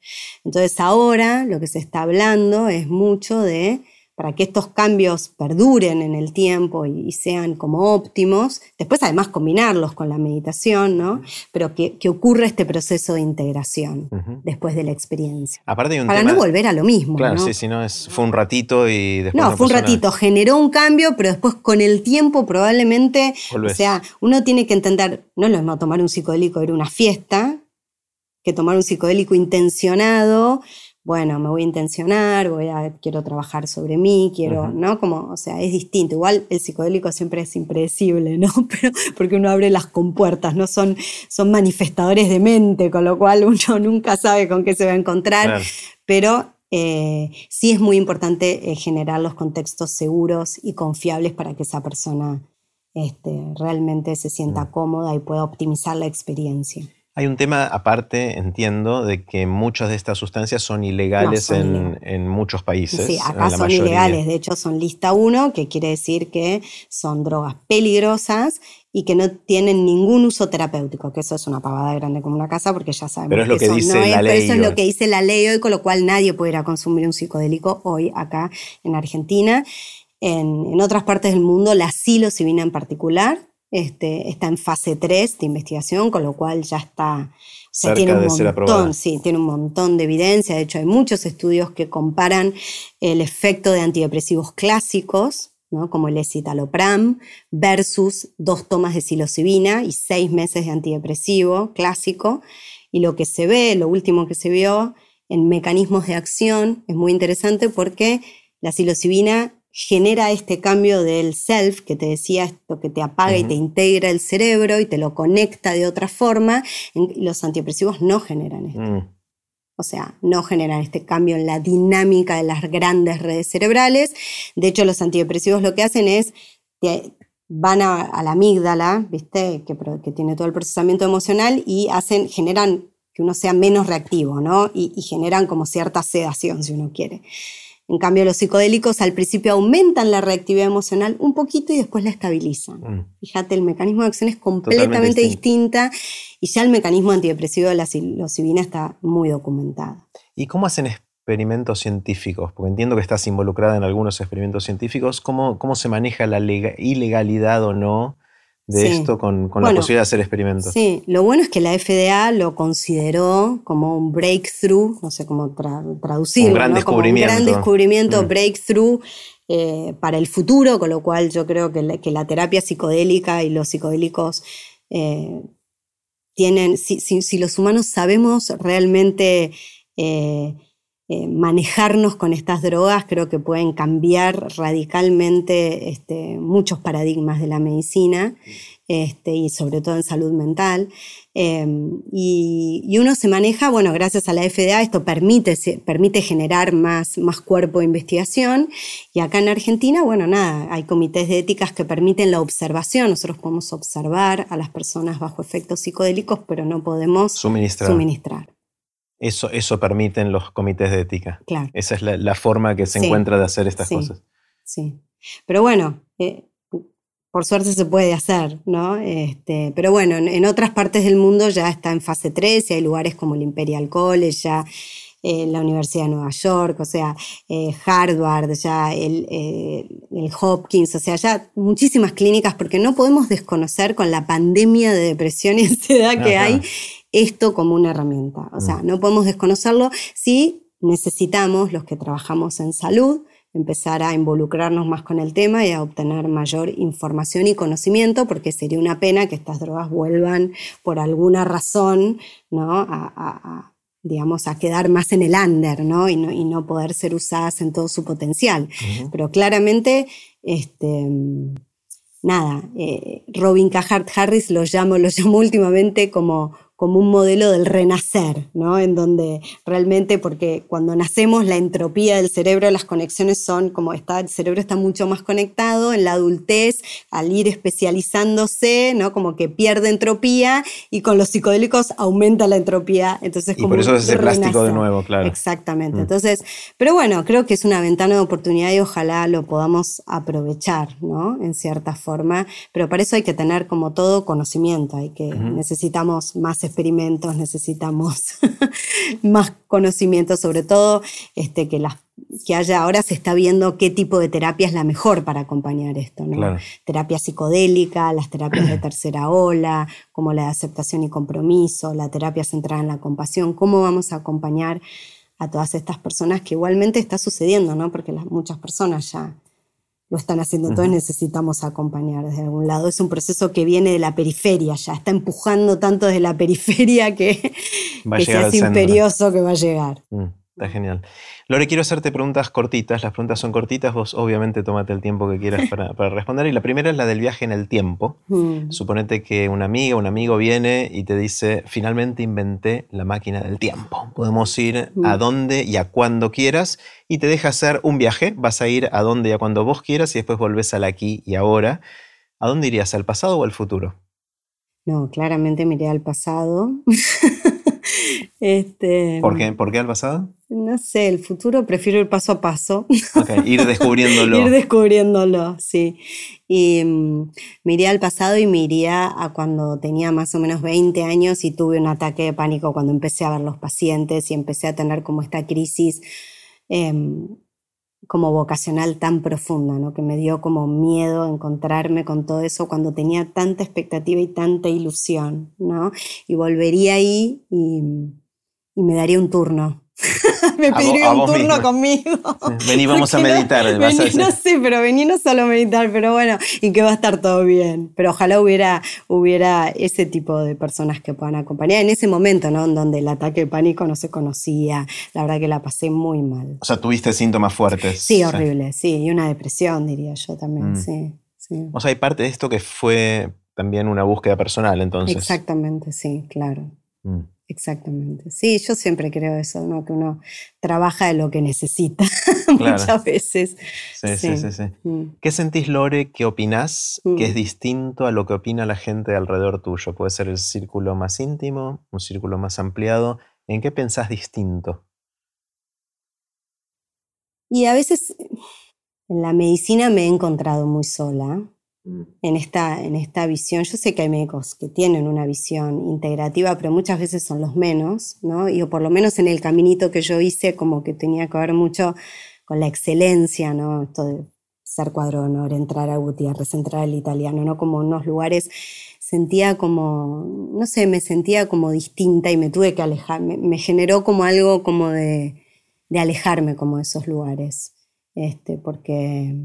Entonces ahora lo que se está hablando es mucho de para que estos cambios perduren en el tiempo y, sean como óptimos. Después además combinarlos con la meditación, ¿no? Pero que, ocurra este proceso de integración después de la experiencia. para no volver a lo mismo. Claro, sí, si no es, fue un ratito y después... No, fue un ratito, generó un cambio, pero después con el tiempo probablemente... O sea, uno tiene que entender, no es lo mismo tomar un psicodélico era una fiesta, que tomar un psicodélico intencionado bueno, me voy a intencionar, voy a, quiero trabajar sobre mí, quiero, ¿no? Como, o sea, es distinto. Igual el psicodélico siempre es impredecible, ¿no? Pero porque uno abre las compuertas, ¿no? Son, son manifestadores de mente, con lo cual uno nunca sabe con qué se va a encontrar. Pero eh, sí es muy importante eh, generar los contextos seguros y confiables para que esa persona este, realmente se sienta cómoda y pueda optimizar la experiencia. Hay un tema aparte, entiendo, de que muchas de estas sustancias son ilegales en, muchos países. Sí, acá son ilegales, de hecho son lista 1, que quiere decir que son drogas peligrosas y que no tienen ningún uso terapéutico, que eso es una pavada grande como una casa porque ya sabemos pero es lo que, dice la ley. Pero eso es lo que dice la ley hoy, con lo cual nadie puede ir a consumir un psicodélico hoy acá en Argentina. En, en otras partes del mundo, la psilocibina en particular este, está en fase 3 de investigación, con lo cual ya está... tiene un montón, sí, tiene un montón de evidencia. De hecho, hay muchos estudios que comparan el efecto de antidepresivos clásicos, ¿no? como el escitalopram, versus dos tomas de psilocibina y seis meses de antidepresivo clásico. Y lo que se ve, lo último que se vio en mecanismos de acción, es muy interesante porque la psilocibina genera este cambio del self que te decía, esto que te apaga y te integra el cerebro y te lo conecta de otra forma. Los antidepresivos no generan esto. Mm. O sea, no generan este cambio en la dinámica de las grandes redes cerebrales. De hecho, los antidepresivos lo que hacen es que van a, la amígdala, ¿viste? Que, que, tiene todo el procesamiento emocional y hacen, generan que uno sea menos reactivo, ¿no? Y, y generan como cierta sedación, si uno quiere. En cambio, los psicodélicos al principio aumentan la reactividad emocional un poquito y después la estabilizan. Mm. Fíjate, el mecanismo de acción es completamente distinta y ya el mecanismo antidepresivo de la psilocibina está muy documentado. ¿Y cómo hacen experimentos científicos? Porque entiendo que estás involucrada en algunos experimentos científicos. ¿Cómo, cómo se maneja la ilegalidad o no de esto con, la posibilidad de hacer experimentos. Sí, lo bueno es que la FDA lo consideró como un breakthrough, no sé cómo traducirlo, un gran descubrimiento, un gran descubrimiento mm. breakthrough eh, para el futuro, con lo cual yo creo que la, terapia psicodélica y los psicodélicos eh, tienen, si, los humanos sabemos realmente eh, manejarnos con estas drogas, creo que pueden cambiar radicalmente este, muchos paradigmas de la medicina este, y sobre todo en salud mental. Em, y, uno se maneja, bueno, gracias a la FDA esto permite, permite generar más, más cuerpo de investigación y acá en Argentina, bueno, nada, hay comités de éticas que permiten la observación, nosotros podemos observar a las personas bajo efectos psicodélicos, pero no podemos suministrar. Eso, eso permiten los comités de ética. Claro. Esa es la, forma que se encuentra de hacer estas cosas. Sí. Pero bueno, eh, por suerte se puede hacer, ¿no? Este, pero bueno, en, otras partes del mundo ya está en fase 3 y hay lugares como el Imperial College, ya eh, la Universidad de Nueva York, o sea, eh, Harvard, ya el, el, Hopkins, o sea, ya muchísimas clínicas, porque no podemos desconocer con la pandemia de depresión y ansiedad que hay esto como una herramienta. O sea, mm. no podemos desconocerlo si necesitamos, los que trabajamos en salud, empezar a involucrarnos más con el tema y a obtener mayor información y conocimiento, porque sería una pena que estas drogas vuelvan por alguna razón ¿no? a, digamos, a quedar más en el under ¿no? Y, no, y no poder ser usadas en todo su potencial. Pero claramente, este, nada, eh, Robin Cahart Harris lo llamo, lo llamo últimamente como como un modelo del renacer, ¿no? En donde realmente, porque cuando nacemos la entropía del cerebro, las conexiones son como está, el cerebro está mucho más conectado, en la adultez, al ir especializándose, ¿no? Como que pierde entropía y con los psicodélicos aumenta la entropía. Entonces, y por eso es ese plástico de nuevo, claro. Exactamente. Mm. Entonces, pero bueno, creo que es una ventana de oportunidad y ojalá lo podamos aprovechar, ¿no? En cierta forma. Pero para eso hay que tener como todo conocimiento, hay que, necesitamos más experimentos, necesitamos más conocimiento, sobre todo este, que, las, que haya, ahora se está viendo qué tipo de terapia es la mejor para acompañar esto, ¿no? Terapia psicodélica, las terapias de tercera ola, como la de aceptación y compromiso, la terapia centrada en la compasión, cómo vamos a acompañar a todas estas personas que igualmente está sucediendo, ¿no? Porque las, muchas personas ya lo están haciendo todos, necesitamos acompañar desde algún lado. Es un proceso que viene de la periferia, ya está empujando tanto desde la periferia que, es imperioso que va a llegar. Mm, está genial. Lore, quiero hacerte preguntas cortitas. Las preguntas son cortitas, vos obviamente tómate el tiempo que quieras para, responder. Y la primera es la del viaje en el tiempo. Mm. Suponete que una amiga, un amigo viene y te dice, finalmente inventé la máquina del tiempo. Podemos ir a mm. donde y a cuando quieras y te deja hacer un viaje. Vas a ir a donde y a cuando vos quieras y después volvés al aquí y ahora. ¿A dónde irías? ¿Al pasado o al futuro? No, claramente miré al pasado. este, ¿Por, qué? ¿Por qué al pasado? No sé, el futuro prefiero ir paso a paso. ir descubriéndolo. ir descubriéndolo, sí. Y mm, miré al pasado y miré a cuando tenía más o menos 20 años y tuve un ataque de pánico cuando empecé a ver los pacientes y empecé a tener como esta crisis em, como vocacional tan profunda, ¿no? que me dio como miedo encontrarme con todo eso cuando tenía tanta expectativa y tanta ilusión, ¿no? Y volvería ahí y, y me daría un turno me pediría un turno conmigo. vení, vamos a meditar. No, no sé, pero vení no solo a meditar, pero bueno, y que va a estar todo bien. Pero ojalá hubiera, hubiera ese tipo de personas que puedan acompañar en ese momento, ¿no? En donde el ataque de pánico no se conocía. La verdad que la pasé muy mal. O sea, tuviste síntomas fuertes. Sí, horrible, sí. Y una depresión, diría yo también, mm. sí, O sea, hay parte de esto que fue también una búsqueda personal, entonces. Exactamente, sí, claro. Mm. Exactamente. Sí, yo siempre creo eso, ¿no? Que uno trabaja de lo que necesita muchas veces. Sí, sí, sí. sí, mm. ¿Qué sentís, Lore, que opinás que es mm. distinto a lo que opina la gente alrededor tuyo? Puede ser el círculo más íntimo, un círculo más ampliado. ¿En qué pensás distinto? Y a veces en la medicina me he encontrado muy sola en esta, en esta visión. Yo sé que hay médicos que tienen una visión integrativa, pero muchas veces son los menos, ¿no? Y por lo menos en el caminito que yo hice, como que tenía que ver mucho con la excelencia, ¿no? Esto de ser cuadro de honor, entrar a Gutiérrez, entrar al italiano, ¿no? Como unos lugares sentía como, no sé, me sentía como distinta y me tuve que alejar, me, generó como algo como de, de alejarme como de esos lugares, este, porque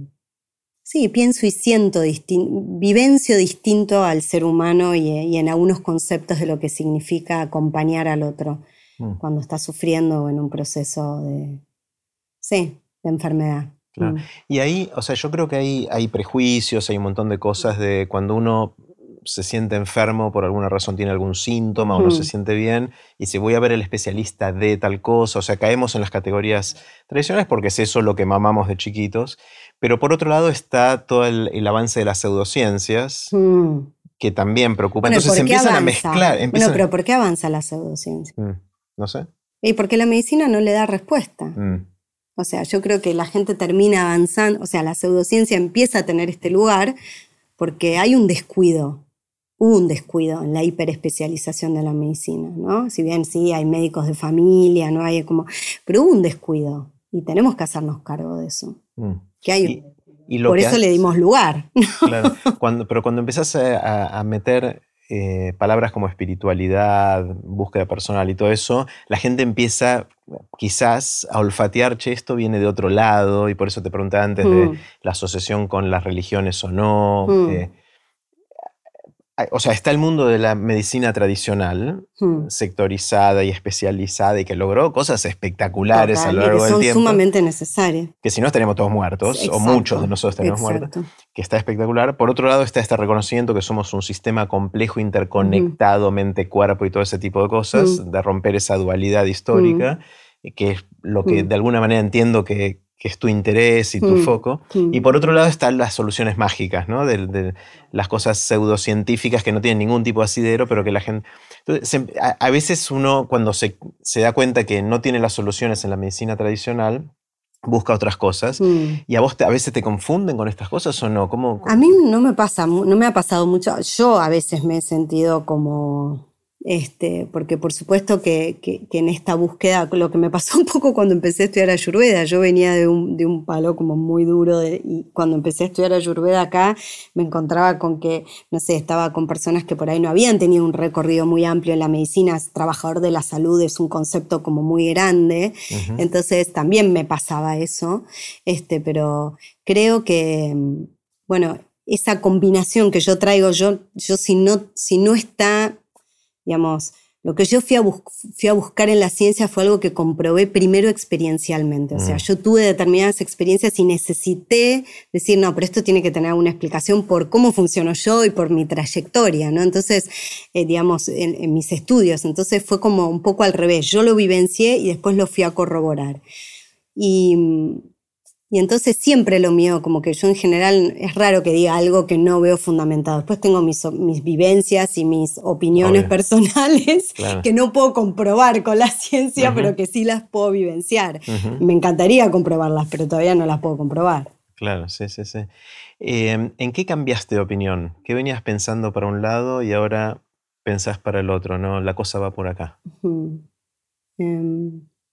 Sí, pienso y siento, vivencio distinto al ser humano y, en algunos conceptos de lo que significa acompañar al otro mm. cuando está sufriendo en un proceso de, sí, de enfermedad. Mm. Y ahí, o sea, yo creo que hay, hay prejuicios, hay un montón de cosas de cuando uno se siente enfermo por alguna razón, tiene algún síntoma o no se siente bien, y si voy a ver el especialista de tal cosa, o sea, caemos en las categorías tradicionales porque es eso lo que mamamos de chiquitos, pero por otro lado está todo el, avance de las pseudociencias, mm. que también preocupa. Entonces empiezan a mezclar. Bueno, pero ¿por qué avanza la pseudociencia? Mm, no sé. Y porque la medicina no le da respuesta. Mm. O sea, yo creo que la gente termina avanzando, o sea, la pseudociencia empieza a tener este lugar porque hay un descuido, hubo un descuido en la hiperespecialización de la medicina, ¿no? Si bien sí hay médicos de familia, no hay como, pero hubo un descuido y tenemos que hacernos cargo de eso. Que hay, y, por eso le dimos lugar. Claro, cuando, pero cuando empezás a, meter eh, palabras como espiritualidad, búsqueda personal y todo eso, la gente empieza quizás a olfatear, che, esto viene de otro lado, y por eso te preguntaba antes de mm. la asociación con las religiones o no. Mm. Eh, o sea, está el mundo de la medicina tradicional, hmm. sectorizada y especializada y que logró cosas espectaculares a lo largo del tiempo. Son sumamente necesarias. Que si no estaríamos todos muertos, o muchos de nosotros estaríamos muertos, que está espectacular. Por otro lado está este reconocimiento que somos un sistema complejo, interconectado, mente, cuerpo y todo ese tipo de cosas, de romper esa dualidad histórica, que es lo que de alguna manera entiendo que, que es tu interés y tu mm, foco. Mm. Y por otro lado están las soluciones mágicas, ¿no? De, las cosas pseudocientíficas que no tienen ningún tipo de asidero, pero que la gente... a, veces uno cuando se, da cuenta que no tiene las soluciones en la medicina tradicional, busca otras cosas. Mm. ¿Y a vos a veces te confunden con estas cosas o no? ¿Cómo, A mí no me pasa, no me ha pasado mucho. Yo a veces me he sentido como este, porque por supuesto que, en esta búsqueda, lo que me pasó un poco cuando empecé a estudiar Ayurveda, yo venía de un, palo como muy duro y cuando empecé a estudiar Ayurveda acá me encontraba con que, no sé, estaba con personas que por ahí no habían tenido un recorrido muy amplio en la medicina, trabajador de la salud es un concepto como muy grande, entonces también me pasaba eso, este, pero creo que, bueno, esa combinación que yo traigo, yo, yo si, no, si no está Digamos, lo que yo fui a, fui a, buscar en la ciencia fue algo que comprobé primero experiencialmente. O sea, mm. yo tuve determinadas experiencias y necesité decir, no, pero esto tiene que tener una explicación por cómo funciono yo y por mi trayectoria, ¿no? Entonces, eh, digamos, en, mis estudios. Entonces fue como un poco al revés. Yo lo vivencié y después lo fui a corroborar. Y, Y entonces siempre lo mío, como que yo en general es raro que diga algo que no veo fundamentado. Después tengo mis, mis vivencias y mis opiniones personales que no puedo comprobar con la ciencia, pero que sí las puedo vivenciar. Me encantaría comprobarlas, pero todavía no las puedo comprobar. Claro, sí, sí, sí. Em, ¿En qué cambiaste de opinión? ¿Qué venías pensando para un lado y ahora pensás para el otro? ¿No? La cosa va por acá.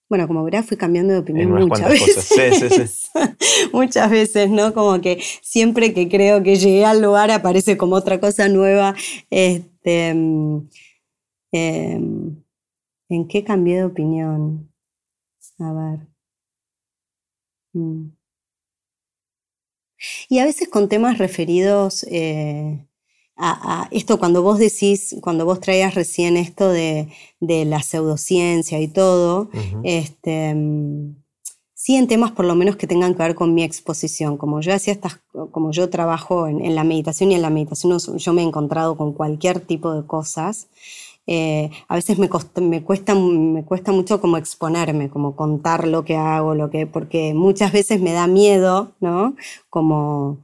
Bueno, como verás, fui cambiando de opinión muchas veces. Sí, sí, sí. muchas veces, ¿no? Como que siempre que creo que llegué al lugar aparece como otra cosa nueva. Este, em, em, ¿En qué cambié de opinión? A ver. Mm. Y a veces con temas referidos eh, a, esto cuando vos decís, cuando vos traías recién esto de, la pseudociencia y todo, este, sí en temas por lo menos que tengan que ver con mi exposición. Como yo hacía estas, como yo trabajo en, la meditación y en la meditación yo me he encontrado con cualquier tipo de cosas. Eh, a veces me, me, cuesta, me cuesta mucho como exponerme, como contar lo que hago, lo que, porque muchas veces me da miedo, ¿no? Como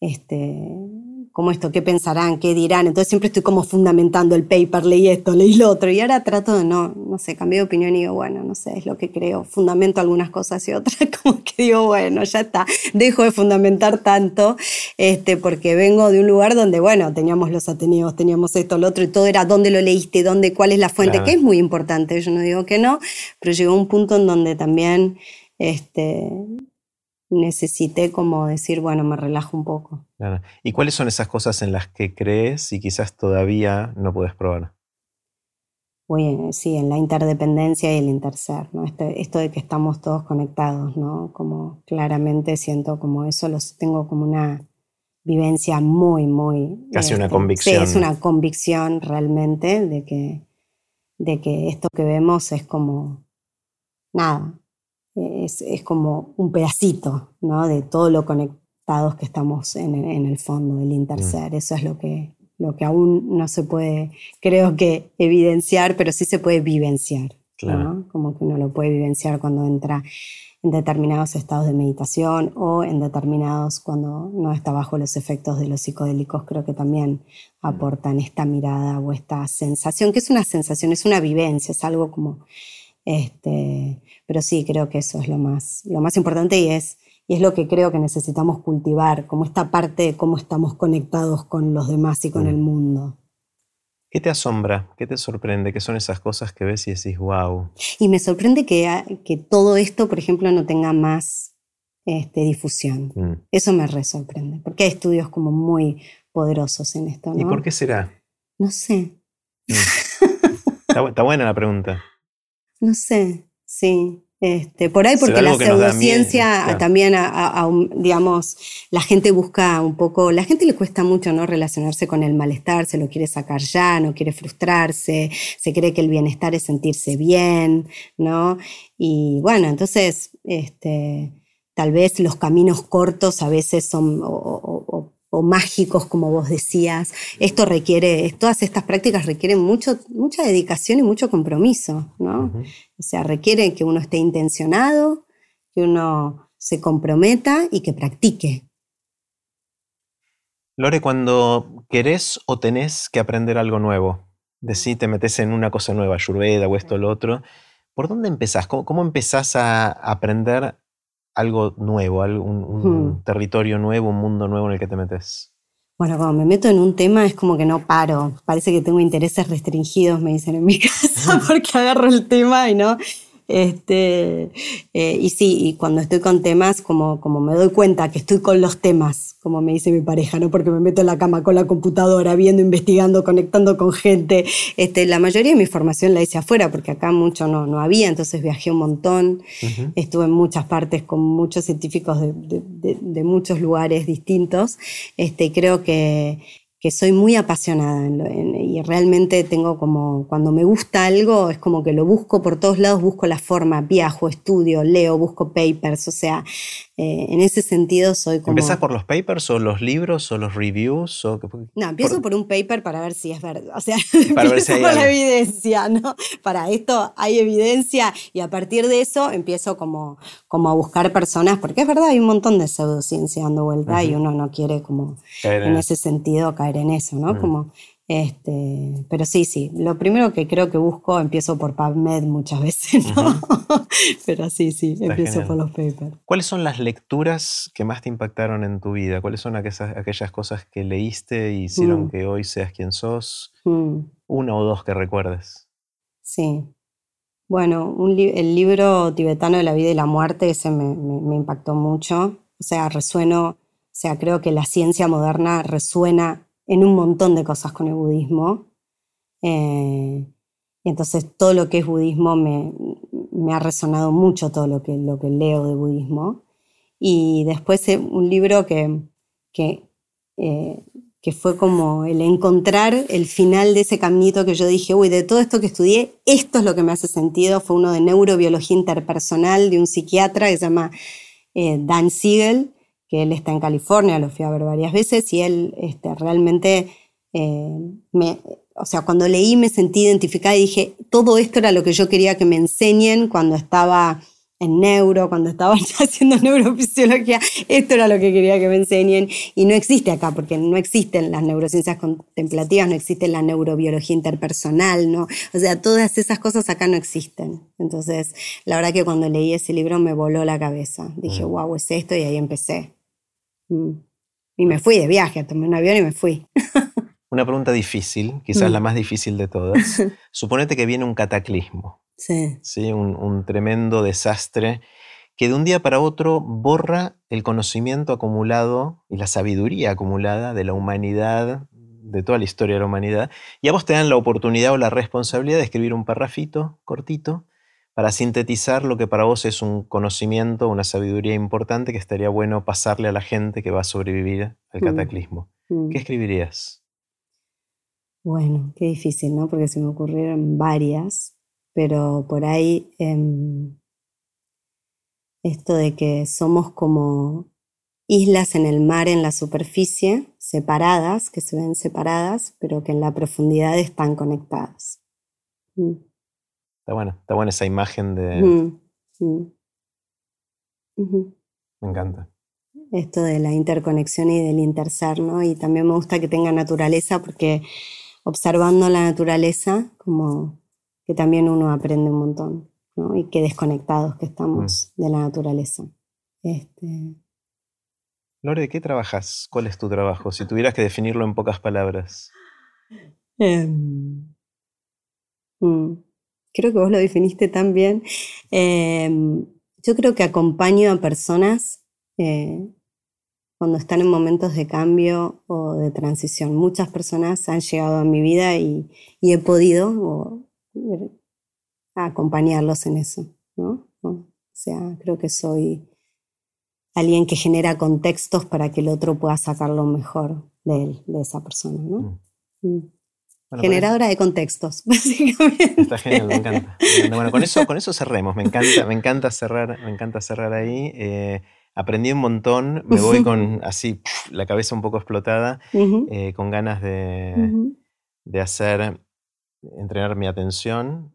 este, como esto, qué pensarán, qué dirán. Entonces siempre estoy como fundamentando el paper, leí esto, leí lo otro. Y ahora trato de no, no sé, cambié de opinión y digo, bueno, no sé, es lo que creo. Fundamento algunas cosas y otras, como que digo, bueno, ya está. Dejo de fundamentar tanto, este, porque vengo de un lugar donde, bueno, teníamos los ateneos, teníamos esto, lo otro, y todo era dónde lo leíste, dónde, cuál es la fuente, que es muy importante. Yo no digo que no, pero llegó un punto en donde también este, necesité como decir, bueno, me relajo un poco. ¿Y cuáles son esas cosas en las que crees y quizás todavía no puedes probar? sí, en la interdependencia y el interser, ¿no? Este, esto de que estamos todos conectados, ¿no? Como claramente siento como eso, los tengo como una vivencia muy, muy... Casi una este, convicción. Sí, es una convicción realmente de que, de que esto que vemos es como, nada, es, como un pedacito ¿no? de todo lo conectados que estamos en, el fondo del interser. Mm. Eso es lo que, lo que aún no se puede, creo que, evidenciar, pero sí se puede vivenciar. Como que uno lo puede vivenciar cuando entra en determinados estados de meditación o en determinados cuando no está bajo los efectos de los psicodélicos, creo que también mm. aportan esta mirada o esta sensación, que es una sensación, es una vivencia, es algo como este, pero sí, creo que eso es lo más, lo más importante y es, y es lo que creo que necesitamos cultivar, como esta parte de cómo estamos conectados con los demás y con mm. el mundo. ¿Qué te asombra? ¿Qué te sorprende? ¿Qué son esas cosas que ves y decís, wow? Y me sorprende que, que todo esto, por ejemplo, no tenga más este, difusión. Mm. Eso me re sorprende, porque hay estudios como muy poderosos en esto. ¿Y por qué será? No sé. Mm. está, buena la pregunta. No sé, sí. Este, por ahí porque la pseudociencia también, digamos, la gente busca un poco, la gente le cuesta mucho no relacionarse con el malestar, se lo quiere sacar ya, no quiere frustrarse, se cree que el bienestar es sentirse bien, ¿no? Y bueno, entonces, este, tal vez los caminos cortos a veces son, o mágicos, como vos decías. Esto requiere, todas estas prácticas requieren mucho, mucha dedicación y mucho compromiso, ¿no? O sea, requiere que uno esté intencionado, que uno se comprometa y que practique. Lore, cuando querés o tenés que aprender algo nuevo, decís, te metes en una cosa nueva, Ayurveda o esto o lo otro, ¿por dónde empezás? ¿Cómo, empezás a aprender algo nuevo, un, territorio nuevo, un mundo nuevo en el que te metes? Bueno, cuando me meto en un tema es como que no paro. Parece que tengo intereses restringidos, me dicen en mi casa, porque agarro el tema y no. Este, eh, y sí, y cuando estoy con temas, como, como me doy cuenta que estoy con los temas, como me dice mi pareja, ¿no? Porque me meto en la cama con la computadora, viendo, investigando, conectando con gente. Este, la mayoría de mi formación la hice afuera, porque acá mucho no, no había, entonces viajé un montón. Estuve en muchas partes con muchos científicos de, de, de muchos lugares distintos. Este, creo que, que soy muy apasionada y realmente tengo como, cuando me gusta algo, es como que lo busco por todos lados, busco la forma, viajo, estudio, leo, busco papers, o sea, eh, en ese sentido soy como... ¿Empezás por los papers o los libros o los reviews? O... No, empiezo por... un paper para ver si es verdad. O sea, para ver si hay por la evidencia, ¿no? Para esto hay evidencia y a partir de eso empiezo como, como a buscar personas, porque es verdad, hay un montón de pseudociencia dando vuelta y uno no quiere como en, ese sentido caer en eso, ¿no? Como este, pero sí, sí, lo primero que creo que busco, empiezo por PubMed muchas veces, ¿no? pero sí, sí, empiezo por los papers. ¿Cuáles son las lecturas que más te impactaron en tu vida? ¿Cuáles son aquellas, aquellas cosas que leíste y hicieron mm. que hoy seas quien sos? Mm. Una o dos que recuerdes. Sí. Bueno, el libro tibetano de la vida y la muerte, ese me, me impactó mucho. O sea, resueno, o sea, creo que la ciencia moderna resuena en un montón de cosas con el budismo. Eh, entonces todo lo que es budismo me, ha resonado mucho, todo lo que, lo que leo de budismo. Y después eh, un libro que, que, eh, que fue como el encontrar el final de ese caminito que yo dije, uy, de todo esto que estudié, esto es lo que me hace sentido. Fue uno de neurobiología interpersonal de un psiquiatra que se llama Dan Siegel, que él está en California, lo fui a ver varias veces y él este, realmente eh, me, o sea, cuando leí me sentí identificada y dije, todo esto era lo que yo quería que me enseñen cuando estaba en neuro, cuando estaba haciendo neurofisiología, esto era lo que quería que me enseñen y no existe acá, porque no existen las neurociencias contemplativas, no existe la neurobiología interpersonal, ¿no? O sea, todas esas cosas acá no existen. Entonces, la verdad que cuando leí ese libro me voló la cabeza. Dije, wow, mm. es esto y ahí empecé. Y me fui de viaje, tomé un avión y me fui. Una pregunta difícil, quizás la mm. más difícil de todas. Suponete que viene un cataclismo. Sí. ¿sí? Un, tremendo desastre que de un día para otro borra el conocimiento acumulado y la sabiduría acumulada de la humanidad, de toda la historia de la humanidad, y a vos te dan la oportunidad o la responsabilidad de escribir un parrafito cortito para sintetizar lo que para vos es un conocimiento, una sabiduría importante que estaría bueno pasarle a la gente que va a sobrevivir al mm, cataclismo. Mm. ¿Qué escribirías? Bueno, qué difícil, ¿no? Porque se me ocurrieron varias, pero por ahí em, esto de que somos como islas en el mar, en la superficie, separadas, que se ven separadas, pero que en la profundidad están conectadas. Mm. Está bueno, está buena esa imagen de... Me encanta. Esto de la interconexión y del interser, ¿no? Y también me gusta que tenga naturaleza porque observando la naturaleza, como que también uno aprende un montón, ¿no? Y qué desconectados que estamos mm. de la naturaleza. Este... Lore, ¿de qué trabajas? ¿Cuál es tu trabajo? Si tuvieras que definirlo en pocas palabras. Em, mm creo que vos lo definiste tan bien. Em, yo creo que acompaño a personas eh, cuando están en momentos de cambio o de transición. Muchas personas han llegado a mi vida y, he podido acompañarlos en eso, ¿no? O sea, creo que soy alguien que genera contextos para que el otro pueda sacar lo mejor de él, de esa persona, ¿no? Mm. Mm. Generadora de contextos, básicamente. Está genial, me encanta. Bueno, con eso, con eso cerremos. Me encanta, me encanta cerrar, me encanta cerrar ahí. Eh, aprendí un montón, me voy con así la cabeza un poco explotada, eh, con ganas de, de hacer, entrenar mi atención,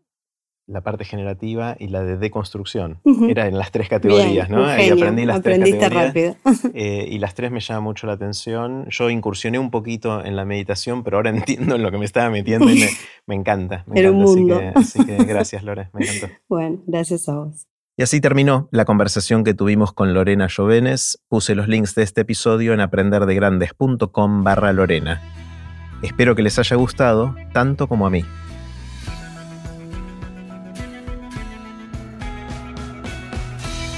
la parte generativa y la de deconstrucción. Era en las tres categorías, ¿no? Aprendí las tres categorías. rápido. Eh, y las tres me llaman mucho la atención. Yo incursioné un poquito en la meditación, pero ahora entiendo en lo que me estaba metiendo y me, encanta. Me encanta. Así, que, gracias, Lore, me encantó. Bueno, gracias a vos. Y así terminó la conversación que tuvimos con Lorena Jovenes. Puse los links de este episodio en aprenderdegrandes.com barra Lorena. Espero que les haya gustado tanto como a mí.